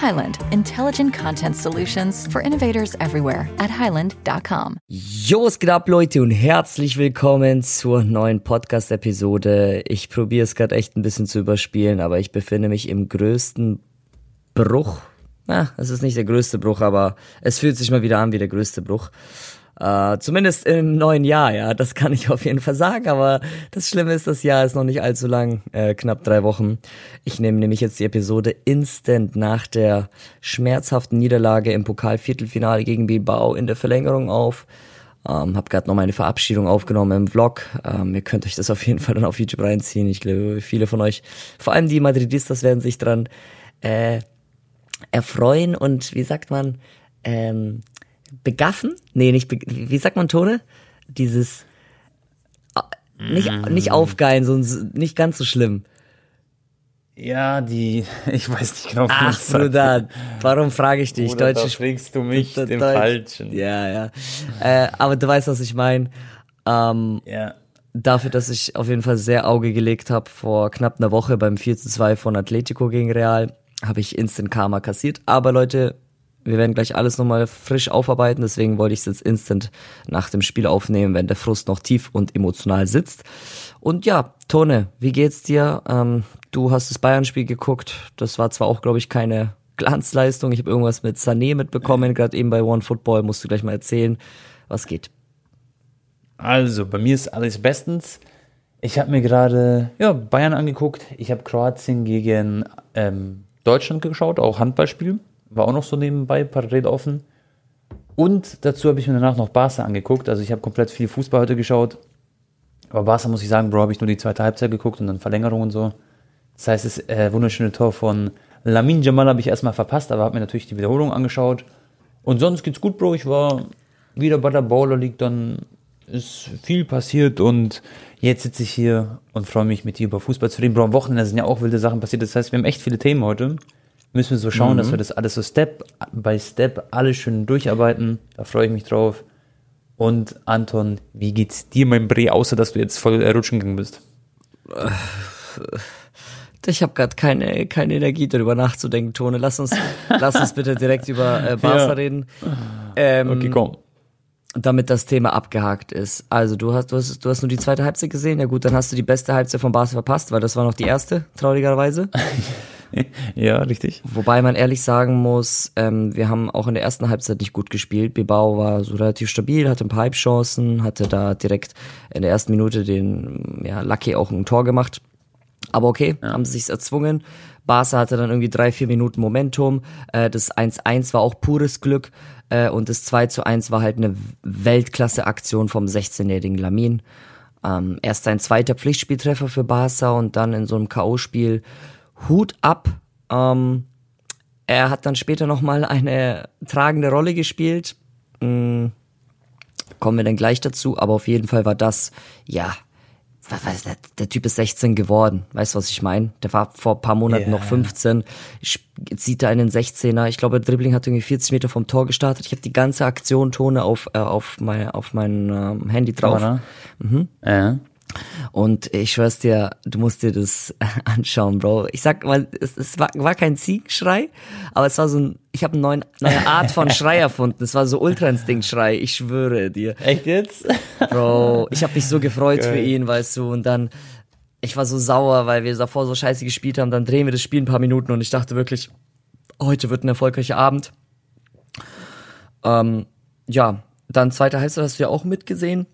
Highland, intelligent content solutions for innovators everywhere at highland.com. Jo, es geht ab, Leute, und herzlich willkommen zur neuen Podcast-Episode. Ich probiere es gerade echt ein bisschen zu überspielen, aber ich befinde mich im größten Bruch. Na, es ist nicht der größte Bruch, aber es fühlt sich mal wieder an wie der größte Bruch. Äh, zumindest im neuen Jahr, ja, das kann ich auf jeden Fall sagen. Aber das Schlimme ist, das Jahr ist noch nicht allzu lang, äh, knapp drei Wochen. Ich nehme nämlich jetzt die Episode instant nach der schmerzhaften Niederlage im Pokalviertelfinale gegen Bilbao in der Verlängerung auf. Ähm, hab gerade noch meine Verabschiedung aufgenommen im Vlog. Ähm, ihr könnt euch das auf jeden Fall dann auf YouTube reinziehen. Ich glaube, viele von euch, vor allem die Madridistas, werden sich dran äh, erfreuen und wie sagt man, ähm, begaffen? Nee, nicht, be wie sagt man Tone? Dieses, nicht, nicht aufgeilen, so nicht ganz so schlimm. Ja, die, ich weiß nicht genau, Ach, Bruder, warum frage ich dich? Oder Deutsche, da du mich Deutsch, Falschen. Ja, ja. Äh, aber du weißt, was ich meine. Ähm, ja. Dafür, dass ich auf jeden Fall sehr Auge gelegt habe vor knapp einer Woche beim 4 zu 2 von Atletico gegen Real, habe ich Instant Karma kassiert. Aber Leute, wir werden gleich alles nochmal frisch aufarbeiten, deswegen wollte ich es jetzt instant nach dem Spiel aufnehmen, wenn der Frust noch tief und emotional sitzt. Und ja, Tone, wie geht's dir? Ähm, du hast das Bayern-Spiel geguckt. Das war zwar auch, glaube ich, keine Glanzleistung. Ich habe irgendwas mit Sané mitbekommen, gerade eben bei One Football. Musst du gleich mal erzählen, was geht. Also, bei mir ist alles bestens. Ich habe mir gerade ja, Bayern angeguckt. Ich habe Kroatien gegen ähm, Deutschland geschaut, auch Handballspiel war auch noch so nebenbei parallel offen. Und dazu habe ich mir danach noch Barca angeguckt. Also ich habe komplett viel Fußball heute geschaut. Aber Barca muss ich sagen, Bro, habe ich nur die zweite Halbzeit geguckt und dann Verlängerung und so. Das heißt, das äh, wunderschöne Tor von Lamin Jamal habe ich erstmal verpasst, aber habe mir natürlich die Wiederholung angeschaut. Und sonst geht's gut, Bro. Ich war wieder bei der Baller League, dann ist viel passiert und jetzt sitze ich hier und freue mich mit dir über Fußball zu reden. Bro, am Wochenende sind ja auch wilde Sachen passiert. Das heißt, wir haben echt viele Themen heute müssen wir so schauen, mhm. dass wir das alles so Step by Step alles schön durcharbeiten. Da freue ich mich drauf. Und Anton, wie geht's dir, mein Bre, außer dass du jetzt voll rutschen gegangen bist? Ich habe gerade keine, keine Energie darüber nachzudenken, Tone. Lass uns, lass uns bitte direkt über äh, Barca ja. reden. Ähm, okay, komm. Damit das Thema abgehakt ist. Also du hast, du hast, du hast nur die zweite Halbzeit gesehen. Ja gut, dann hast du die beste Halbzeit von Barca verpasst, weil das war noch die erste, traurigerweise. ja, richtig. Wobei man ehrlich sagen muss, ähm, wir haben auch in der ersten Halbzeit nicht gut gespielt. Bilbao war so relativ stabil, hatte ein paar Halbchancen, hatte da direkt in der ersten Minute den, ja, Lucky auch ein Tor gemacht. Aber okay, ja. haben sie sich's erzwungen. Barca hatte dann irgendwie drei, vier Minuten Momentum. Äh, das 1-1 war auch pures Glück. Äh, und das 2 1 war halt eine Weltklasse-Aktion vom 16-jährigen Lamin. Ähm, erst sein zweiter Pflichtspieltreffer für Barca und dann in so einem K.O.-Spiel Hut ab. Ähm, er hat dann später nochmal eine tragende Rolle gespielt. Hm, kommen wir dann gleich dazu, aber auf jeden Fall war das, ja, was, der, der Typ ist 16 geworden. Weißt du, was ich meine? Der war vor paar Monaten yeah. noch 15. Zieht da einen 16er. Ich glaube, Dribbling hat irgendwie 40 Meter vom Tor gestartet. Ich habe die ganze Aktion Tone auf, äh, auf, mein, auf mein ähm, Handy drauf. Mhm. ja. Und ich schwör's dir, du musst dir das anschauen, Bro. Ich sag mal, es, es war, war kein Ziegenschrei, aber es war so ein, ich habe eine neue, Art von Schrei erfunden. Es war so Ultra-Instinkt-Schrei, ich schwöre dir. Echt jetzt? Bro, ich habe mich so gefreut Geil. für ihn, weißt du, und dann, ich war so sauer, weil wir davor so scheiße gespielt haben, dann drehen wir das Spiel ein paar Minuten und ich dachte wirklich, heute wird ein erfolgreicher Abend. Ähm, ja, dann zweite Halbzeit hast du ja auch mitgesehen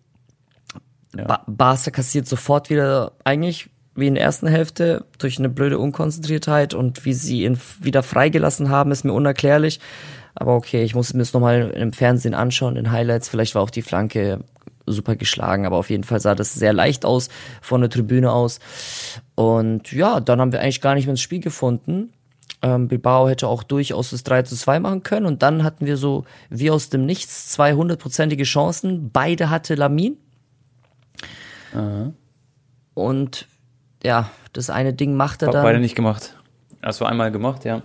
ja. Ba Barca kassiert sofort wieder, eigentlich wie in der ersten Hälfte, durch eine blöde Unkonzentriertheit und wie sie ihn wieder freigelassen haben, ist mir unerklärlich. Aber okay, ich muss mir das nochmal im Fernsehen anschauen, in Highlights. Vielleicht war auch die Flanke super geschlagen, aber auf jeden Fall sah das sehr leicht aus von der Tribüne aus. Und ja, dann haben wir eigentlich gar nicht mehr ins Spiel gefunden. Ähm, Bilbao hätte auch durchaus das 3 zu 2 machen können. Und dann hatten wir so wie aus dem Nichts zwei hundertprozentige Chancen. Beide hatte Lamin. Und ja, das eine Ding macht er Hab dann. beide nicht gemacht. Also einmal gemacht, ja.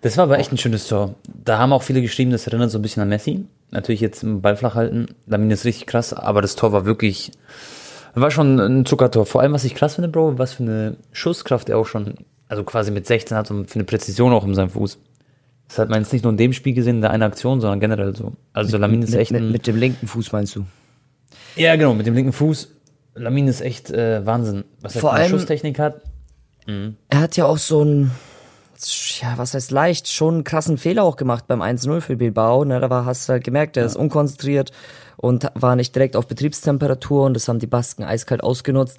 Das war aber echt ein schönes Tor. Da haben auch viele geschrieben, das erinnert so ein bisschen an Messi. Natürlich jetzt im Ball flach halten. Lamin ist richtig krass, aber das Tor war wirklich, war schon ein Zuckertor. Vor allem, was ich krass finde, Bro, was für eine Schusskraft er auch schon, also quasi mit 16 hat und für eine Präzision auch in seinem Fuß. Das hat man jetzt nicht nur in dem Spiel gesehen, in der einen Aktion, sondern generell so. Also Lamin ist mit, echt mit, ein, mit dem linken Fuß meinst du? Ja genau, mit dem linken Fuß. Lamin ist echt äh, Wahnsinn, was er Vor für eine allem- Schusstechnik hat. Er hat ja auch so ein, ja, was heißt leicht, schon einen krassen Fehler auch gemacht beim 1-0 für Bilbao. Ne? Da war, hast du halt gemerkt, er ist unkonzentriert und war nicht direkt auf Betriebstemperatur und das haben die Basken eiskalt ausgenutzt.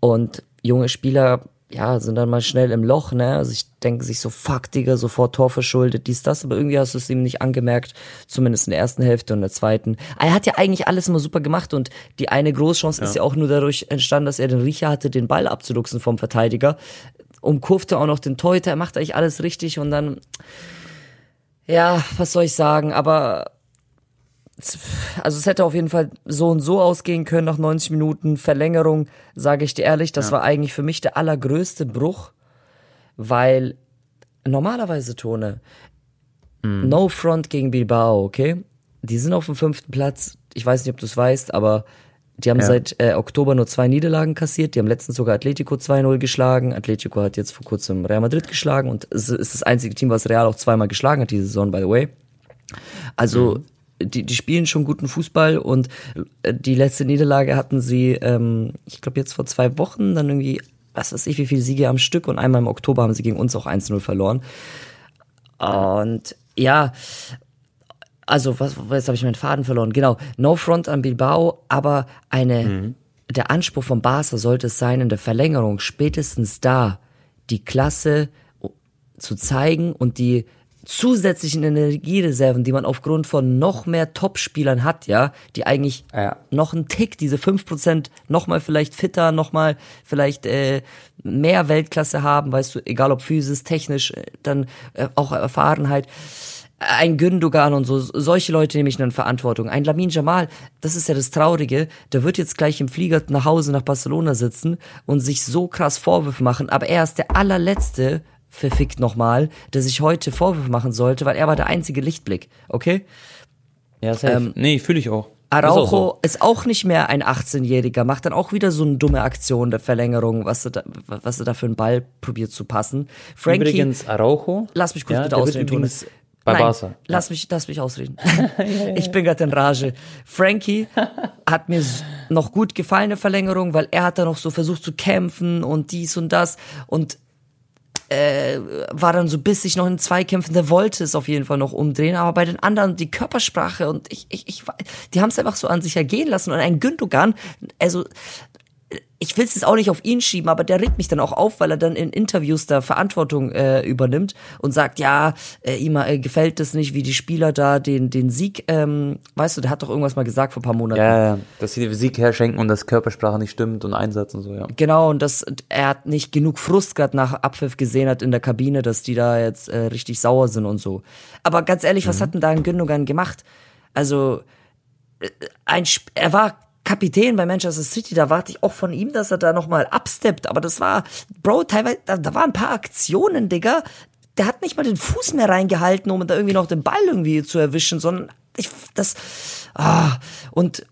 Und junge Spieler, ja, sind dann mal schnell im Loch, ne? Also ich denke sich so, fuck, Digga, sofort Tor verschuldet, dies, das, aber irgendwie hast du es ihm nicht angemerkt, zumindest in der ersten Hälfte und der zweiten. Er hat ja eigentlich alles immer super gemacht und die eine Großchance ist ja auch nur dadurch entstanden, dass er den Riecher hatte, den Ball abzuluxen vom Verteidiger. Umkurfte auch noch den Torhüter, er macht eigentlich alles richtig und dann, ja, was soll ich sagen, aber also es hätte auf jeden Fall so und so ausgehen können nach 90 Minuten Verlängerung, sage ich dir ehrlich, das war eigentlich für mich der allergrößte Bruch, weil normalerweise Tone No Front gegen Bilbao, okay? Die sind auf dem fünften Platz. Ich weiß nicht, ob du es weißt, aber die haben Ja. seit äh, Oktober nur zwei Niederlagen kassiert. Die haben letztens sogar Atletico 2-0 geschlagen. Atletico hat jetzt vor kurzem Real Madrid geschlagen und es ist das einzige Team, was Real auch zweimal geschlagen hat diese Saison, by the way. Also die, die spielen schon guten Fußball und äh, die letzte Niederlage hatten sie, ähm, ich glaube jetzt vor zwei Wochen, dann irgendwie, was weiß ich, wie viele Siege am Stück und einmal im Oktober haben sie gegen uns auch 1-0 verloren. Und ja, also was, jetzt habe ich meinen Faden verloren. Genau, No Front an Bilbao, aber eine, der Anspruch von Barca sollte es sein, in der Verlängerung spätestens da die Klasse zu zeigen und die zusätzlichen Energiereserven, die man aufgrund von noch mehr Topspielern hat, ja, die eigentlich Ja. noch einen Tick, diese 5% noch mal vielleicht fitter, noch mal vielleicht äh, mehr Weltklasse haben, weißt du, egal ob physisch, technisch, äh, dann äh, auch Erfahrenheit. Ein Gündogan und so, solche Leute nehme ich in Verantwortung. Ein Lamin Jamal, das ist ja das Traurige, der wird jetzt gleich im Flieger nach Hause nach Barcelona sitzen und sich so krass Vorwürfe machen, aber er ist der allerletzte, verfickt nochmal, der sich heute Vorwürfe machen sollte, weil er war der einzige Lichtblick, okay? Ja, safe. Ähm, nee, fühle ich auch. Ist auch Araujo so. ist auch nicht mehr ein 18-Jähriger, macht dann auch wieder so eine dumme Aktion der Verlängerung, was er da, was er da für einen Ball probiert zu passen. Frankie, Übrigens, Araujo. lass mich kurz ja, bitte ausreden. Übrigens Bei Nein, Barca. Lass mich, lass mich ausreden. Ich bin gerade in Rage. Frankie hat mir noch gut gefallen, eine Verlängerung, weil er hat da noch so versucht zu kämpfen und dies und das und äh, war dann so bissig noch in Zweikämpfen, der wollte es auf jeden Fall noch umdrehen, aber bei den anderen die Körpersprache und ich, ich, ich die haben es einfach so an sich ergehen lassen. Und ein Gündogan, also ich will es jetzt auch nicht auf ihn schieben, aber der regt mich dann auch auf, weil er dann in Interviews da Verantwortung äh, übernimmt und sagt, ja, äh, ihm äh, gefällt es nicht, wie die Spieler da den, den Sieg, ähm, weißt du, der hat doch irgendwas mal gesagt vor ein paar Monaten. Ja, ja, dass sie die Sieg herschenken und dass Körpersprache nicht stimmt und Einsatz und so, ja. Genau, und das, er hat nicht genug Frust gerade nach Abpfiff gesehen hat in der Kabine, dass die da jetzt äh, richtig sauer sind und so. Aber ganz ehrlich, was hat denn da ein Gündogan gemacht? Also, äh, ein, Sp- er war Kapitän bei Manchester City, da warte ich auch von ihm, dass er da nochmal absteppt, aber das war, Bro, teilweise, da, da waren ein paar Aktionen, Digga, der hat nicht mal den Fuß mehr reingehalten, um da irgendwie noch den Ball irgendwie zu erwischen, sondern ich, das, ah, und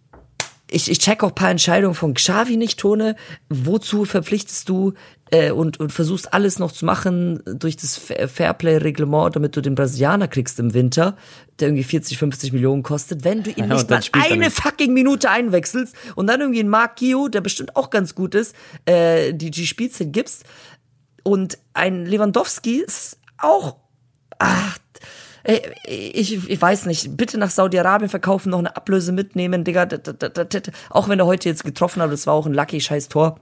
ich, ich check auch ein paar Entscheidungen von Xavi nicht, Tone. Wozu verpflichtest du äh, und, und versuchst alles noch zu machen durch das Fa- Fairplay-Reglement, damit du den Brasilianer kriegst im Winter, der irgendwie 40, 50 Millionen kostet, wenn du ihn Ja, nicht mal eine fucking Minute einwechselst und dann irgendwie einen Mark Gio, der bestimmt auch ganz gut ist, äh, die, die Spielzeit gibst. Und ein Lewandowski ist auch Ach, ich, ich weiß nicht. Bitte nach Saudi-Arabien verkaufen, noch eine Ablöse mitnehmen, Digga. Auch wenn er heute jetzt getroffen hat, das war auch ein lucky scheiß Tor.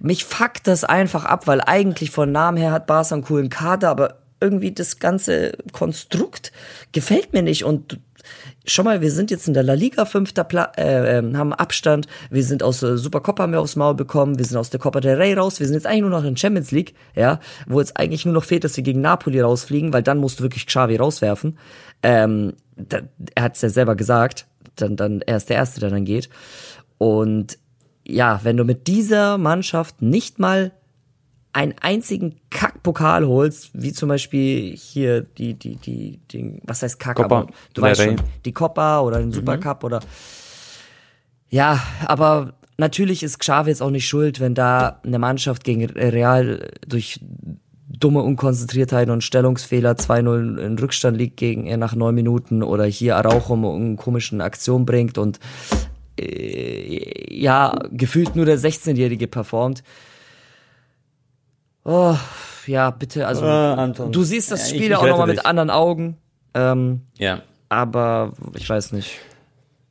Mich fuckt das einfach ab, weil eigentlich von Namen her hat Barca einen coolen Kader, aber irgendwie das ganze Konstrukt gefällt mir nicht und schau mal, wir sind jetzt in der La Liga fünfter Pla äh, äh, haben Abstand, wir sind aus der Supercopa haben wir aufs Maul bekommen, wir sind aus der Copa del Rey raus, wir sind jetzt eigentlich nur noch in Champions League, ja, wo jetzt eigentlich nur noch fehlt, dass wir gegen Napoli rausfliegen, weil dann musst du wirklich Xavi rauswerfen. Ähm, da, er hat es ja selber gesagt, dann, dann er ist der Erste, der dann geht. Und ja, wenn du mit dieser Mannschaft nicht mal einen einzigen Kackpokal holst, wie zum Beispiel hier die, die, die, die was heißt Kack, Copa aber du weißt schon, die Copa oder den Supercup oder ja, aber natürlich ist Xavi jetzt auch nicht schuld, wenn da eine Mannschaft gegen Real durch dumme Unkonzentriertheit und Stellungsfehler 2-0 in Rückstand liegt gegen äh, nach neun Minuten oder hier Araujo eine komischen Aktion bringt und äh, ja, gefühlt nur der 16-Jährige performt. Oh, ja, bitte, also Äh, du siehst das Ja, ich- Spiel ich ja auch nochmal mit anderen Augen. Ähm, Ja. aber ich weiß nicht.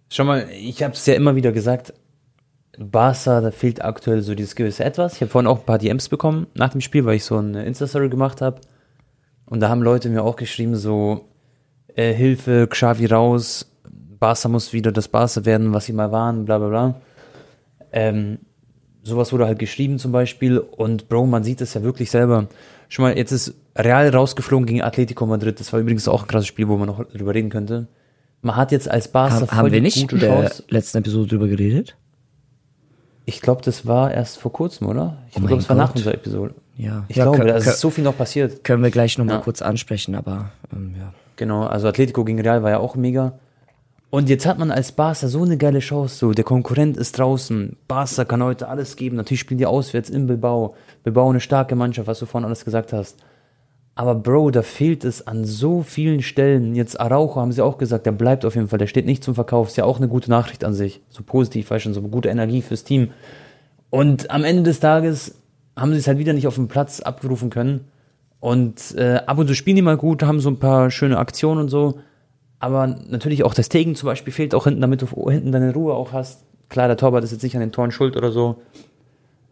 Schau mal, ich habe es ja immer wieder gesagt, Barca, da fehlt aktuell so dieses gewisse Etwas. Ich habe vorhin auch ein paar DMs bekommen nach dem Spiel, weil ich so eine Insta-Story gemacht habe. Und da haben Leute mir auch geschrieben, so, äh, Hilfe, Xavi raus, Barca muss wieder das Barca werden, was sie mal waren, bla bla bla. Ähm, sowas wurde halt geschrieben zum Beispiel. Und Bro, man sieht es ja wirklich selber. Schon mal, jetzt ist Real rausgeflogen gegen Atletico Madrid. Das war übrigens auch ein krasses Spiel, wo man noch drüber reden könnte. Man hat jetzt als Barca Haben, voll haben wir nicht in gute der Chance. letzten Episode drüber geredet? Ich glaube, das war erst vor kurzem, oder? Ich Oh glaube, das war nach unserer Episode. Ja. Ich ja, glaube, da ist so viel noch passiert. können wir gleich nochmal Ja. kurz ansprechen, aber ähm, ja. Genau, also Atletico gegen Real war ja auch mega. Und jetzt hat man als Barca so eine geile Chance. So, der Konkurrent ist draußen. Barca kann heute alles geben. Natürlich spielen die auswärts in Bilbao. Bilbao eine starke Mannschaft, was du vorhin alles gesagt hast. Aber Bro, da fehlt es an so vielen Stellen. Jetzt Araujo haben sie auch gesagt, der bleibt auf jeden Fall. Der steht nicht zum Verkauf. Ist ja auch eine gute Nachricht an sich. So positiv, weißt du, so gute Energie fürs Team. Und am Ende des Tages haben sie es halt wieder nicht auf dem Platz abgerufen können. Und äh, ab und zu spielen die mal gut, haben so ein paar schöne Aktionen und so. Aber natürlich auch das Tegen zum Beispiel fehlt auch hinten, damit du hinten deine Ruhe auch hast. Klar, der Torwart ist jetzt nicht an den Toren schuld oder so.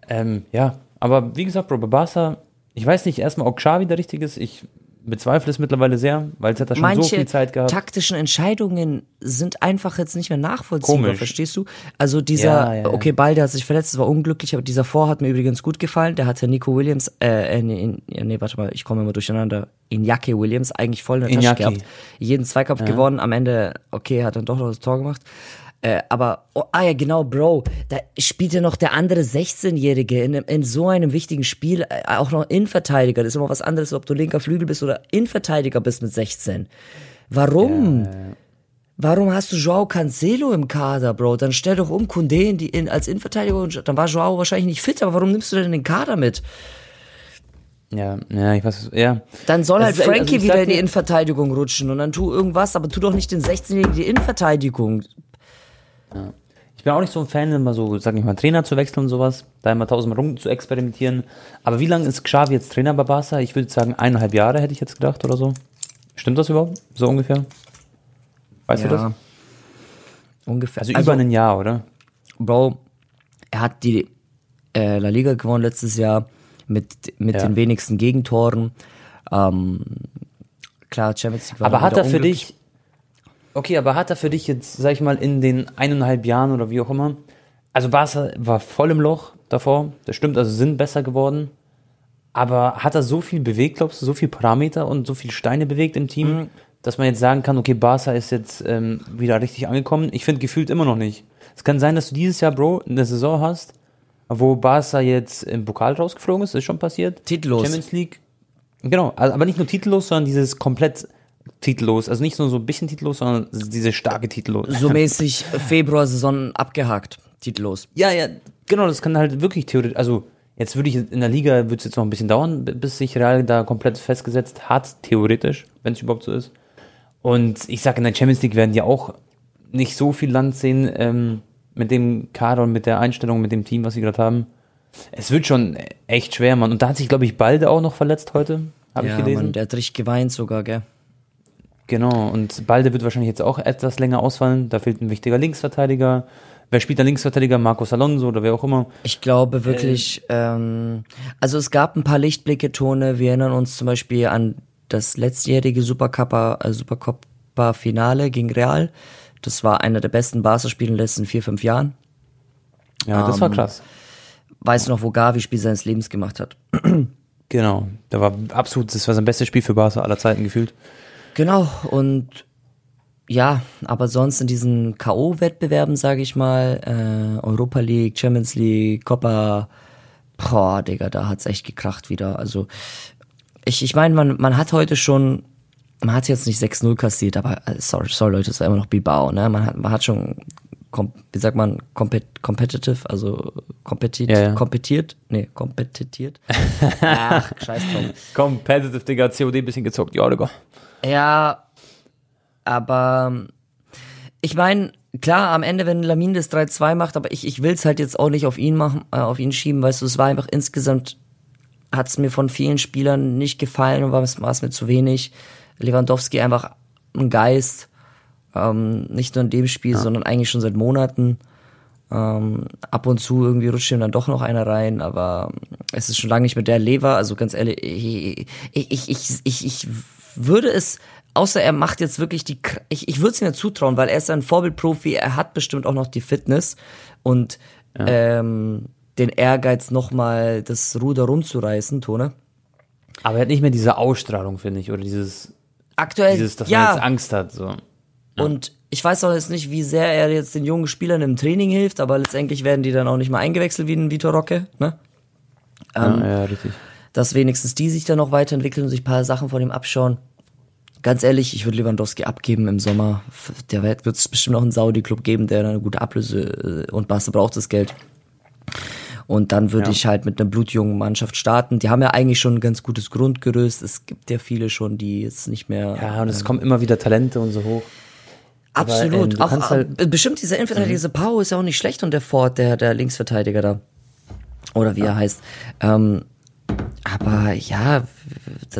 Ähm, ja, aber wie gesagt, Bro, bei Barca, ich weiß nicht erstmal, ob Xavi der richtige ist. Ich bezweifle es mittlerweile sehr, weil es hat da schon so Manche viel Zeit gehabt. taktischen Entscheidungen sind einfach jetzt nicht mehr nachvollziehbar, Komisch. verstehst du? Also dieser, Ja, ja, ja. okay, Balde hat sich verletzt, das war unglücklich, aber dieser Vor hat mir übrigens gut gefallen. Der hatte Nico Williams, äh, äh nee, nee, nee, warte mal, ich komme immer durcheinander. Iñaki Williams eigentlich voll in der Tasche gehabt. Jeden Zweikampf gewonnen, am Ende, okay, hat dann doch noch das Tor gemacht. Äh, aber, oh, ah ja, genau, Bro, da spielt ja noch der andere 16-Jährige in, in so einem wichtigen Spiel, äh, auch noch Innenverteidiger. Das ist immer was anderes, ob du linker Flügel bist oder Innenverteidiger bist mit 16. Warum? Warum hast du Joao Cancelo im Kader, Bro? Dann stell doch um Kunde in die, in, als Innenverteidiger und dann war Joao wahrscheinlich nicht fit, aber warum nimmst du denn den Kader mit? Ja, ja, ich weiß, ja. Dann soll Das halt ist- also Frankie ich wieder in die Innenverteidigung rutschen und dann tu irgendwas, aber tu doch nicht den 16-Jährigen die Innenverteidigung. Ich bin auch nicht so ein Fan, immer so, sag ich mal, Trainer zu wechseln und sowas, da immer tausendmal rum zu experimentieren. Aber wie lange ist Xavi jetzt Trainer bei Barca? Ich würde sagen, eineinhalb Jahre hätte ich jetzt gedacht oder so. Stimmt das überhaupt? So ungefähr? Weißt du das? Ungefähr. Also, über ein Jahr, oder? Bro, er hat die äh, La Liga gewonnen letztes Jahr mit, mit Ja. den wenigsten Gegentoren. Ähm, klar, Champions League war Aber hat er für dich, okay, aber hat er für dich jetzt, sag ich mal, in den eineinhalb Jahren oder wie auch immer, also Barca war voll im Loch davor, das stimmt, also sind besser geworden, aber hat er so viel bewegt, glaubst du, so viel Parameter und so viel Steine bewegt im Team, Mhm. dass man jetzt sagen kann, okay, Barca ist jetzt ähm, wieder richtig angekommen? Ich finde gefühlt immer noch nicht. Es kann sein, dass du dieses Jahr, Bro, eine Saison hast, wo Barca jetzt im Pokal rausgeflogen ist, ist schon passiert. Titellos. Champions League. Genau, also, aber nicht nur titellos, sondern dieses komplett titellos. Also nicht nur so ein bisschen titellos, sondern diese starke titellos. So mäßig Februar-Saison abgehakt, titellos. Ja, ja, genau, das kann halt wirklich theoretisch, also jetzt würde ich in der Liga, würde es jetzt noch ein bisschen dauern, bis sich Real da komplett festgesetzt hat, theoretisch, wenn es überhaupt so ist. Und ich sage, in der Champions League werden die auch nicht so viel Land sehen, ähm, mit dem Kader und mit der Einstellung, mit dem Team, was sie gerade haben. Es wird schon echt schwer, Mann. Und da hat sich, glaube ich, Balde auch noch verletzt heute, habe ja, ich gelesen. Mann, der hat richtig geweint sogar, gell? Genau, und Balde wird wahrscheinlich jetzt auch etwas länger ausfallen. Da fehlt ein wichtiger Linksverteidiger. Wer spielt der Linksverteidiger? Marcos Alonso oder wer auch immer. Ich glaube wirklich, ähm, also es gab ein paar Lichtblicke, Tone. Wir erinnern uns zum Beispiel an das letztjährige Supercup, äh, Supercup, Copa-Finale gegen Real. Das war einer der besten Barca-Spiele in den letzten vier, fünf Jahren. Ja, das war Ähm, krass. Weißt du noch, wo Gavi Spiel seines Lebens gemacht hat? Genau. Da war absolut, das war sein bestes Spiel für Barca aller Zeiten gefühlt. Genau, und ja, aber sonst in diesen K.O.-Wettbewerben, sage ich mal, äh, Europa League, Champions League, Copa, boah, Digga, da hat's echt gekracht wieder. Also, ich, ich meine, man, man hat heute schon, man hat jetzt nicht 6-0 kassiert, aber, äh, sorry, sorry Leute, es war immer noch Bilbao, ne? Man hat, man hat schon, kom, wie sagt man, compet, competitive, also kompetit, Ja, ja. kompetiert, nee, kompetitiert. Ach, scheiß drauf. Competitive, Digga, COD ein bisschen gezockt, ja, Digga. Ja, aber ähm, ich meine, klar, am Ende, wenn Lamin das 3-2 macht, aber ich, ich will es halt jetzt auch nicht auf ihn machen, äh, auf ihn schieben, weißt du, es war einfach insgesamt, hat es mir von vielen Spielern nicht gefallen und war es mir zu wenig. Lewandowski einfach ein Geist, ähm, nicht nur in dem Spiel, sondern eigentlich schon seit Monaten. Ähm, ab und zu irgendwie rutscht ihm dann doch noch einer rein, aber es ist schon lange nicht mit der Lever. Also ganz ehrlich, ich, ich, ich, ich, ich würde es, außer er macht jetzt wirklich die, ich, ich würde es ihm ja zutrauen, weil er ist ein Vorbildprofi, er hat bestimmt auch noch die Fitness und ähm, den Ehrgeiz nochmal das Ruder rumzureißen, Tone. Aber er hat nicht mehr diese Ausstrahlung, finde ich, oder dieses, Aktuell, dieses, dass ja, man jetzt Angst hat, so. Und ich weiß auch jetzt nicht, wie sehr er jetzt den jungen Spielern im Training hilft, aber letztendlich werden die dann auch nicht mal eingewechselt wie ein Vitor Rocke, ne? ja, ja, richtig. Dass wenigstens die sich dann noch weiterentwickeln und sich ein paar Sachen von ihm abschauen. Ganz ehrlich, ich würde Lewandowski abgeben im Sommer. Der wird es bestimmt noch einen Saudi-Club geben, der eine gute Ablöse äh, und Barca braucht das Geld. Und dann würde Ja. ich halt mit einer blutjungen Mannschaft starten. Die haben ja eigentlich schon ein ganz gutes Grundgerüst. Es gibt ja viele schon, die jetzt nicht mehr Ja, und es kommen immer wieder Talente und so hoch. Aber, Absolut. ähm, du auch, halt- äh, bestimmt dieser Innenverteidiger, dieser Pau ist ja auch nicht schlecht und der Ford, der, der Linksverteidiger da. Oder wie er heißt. Ähm, aber ja,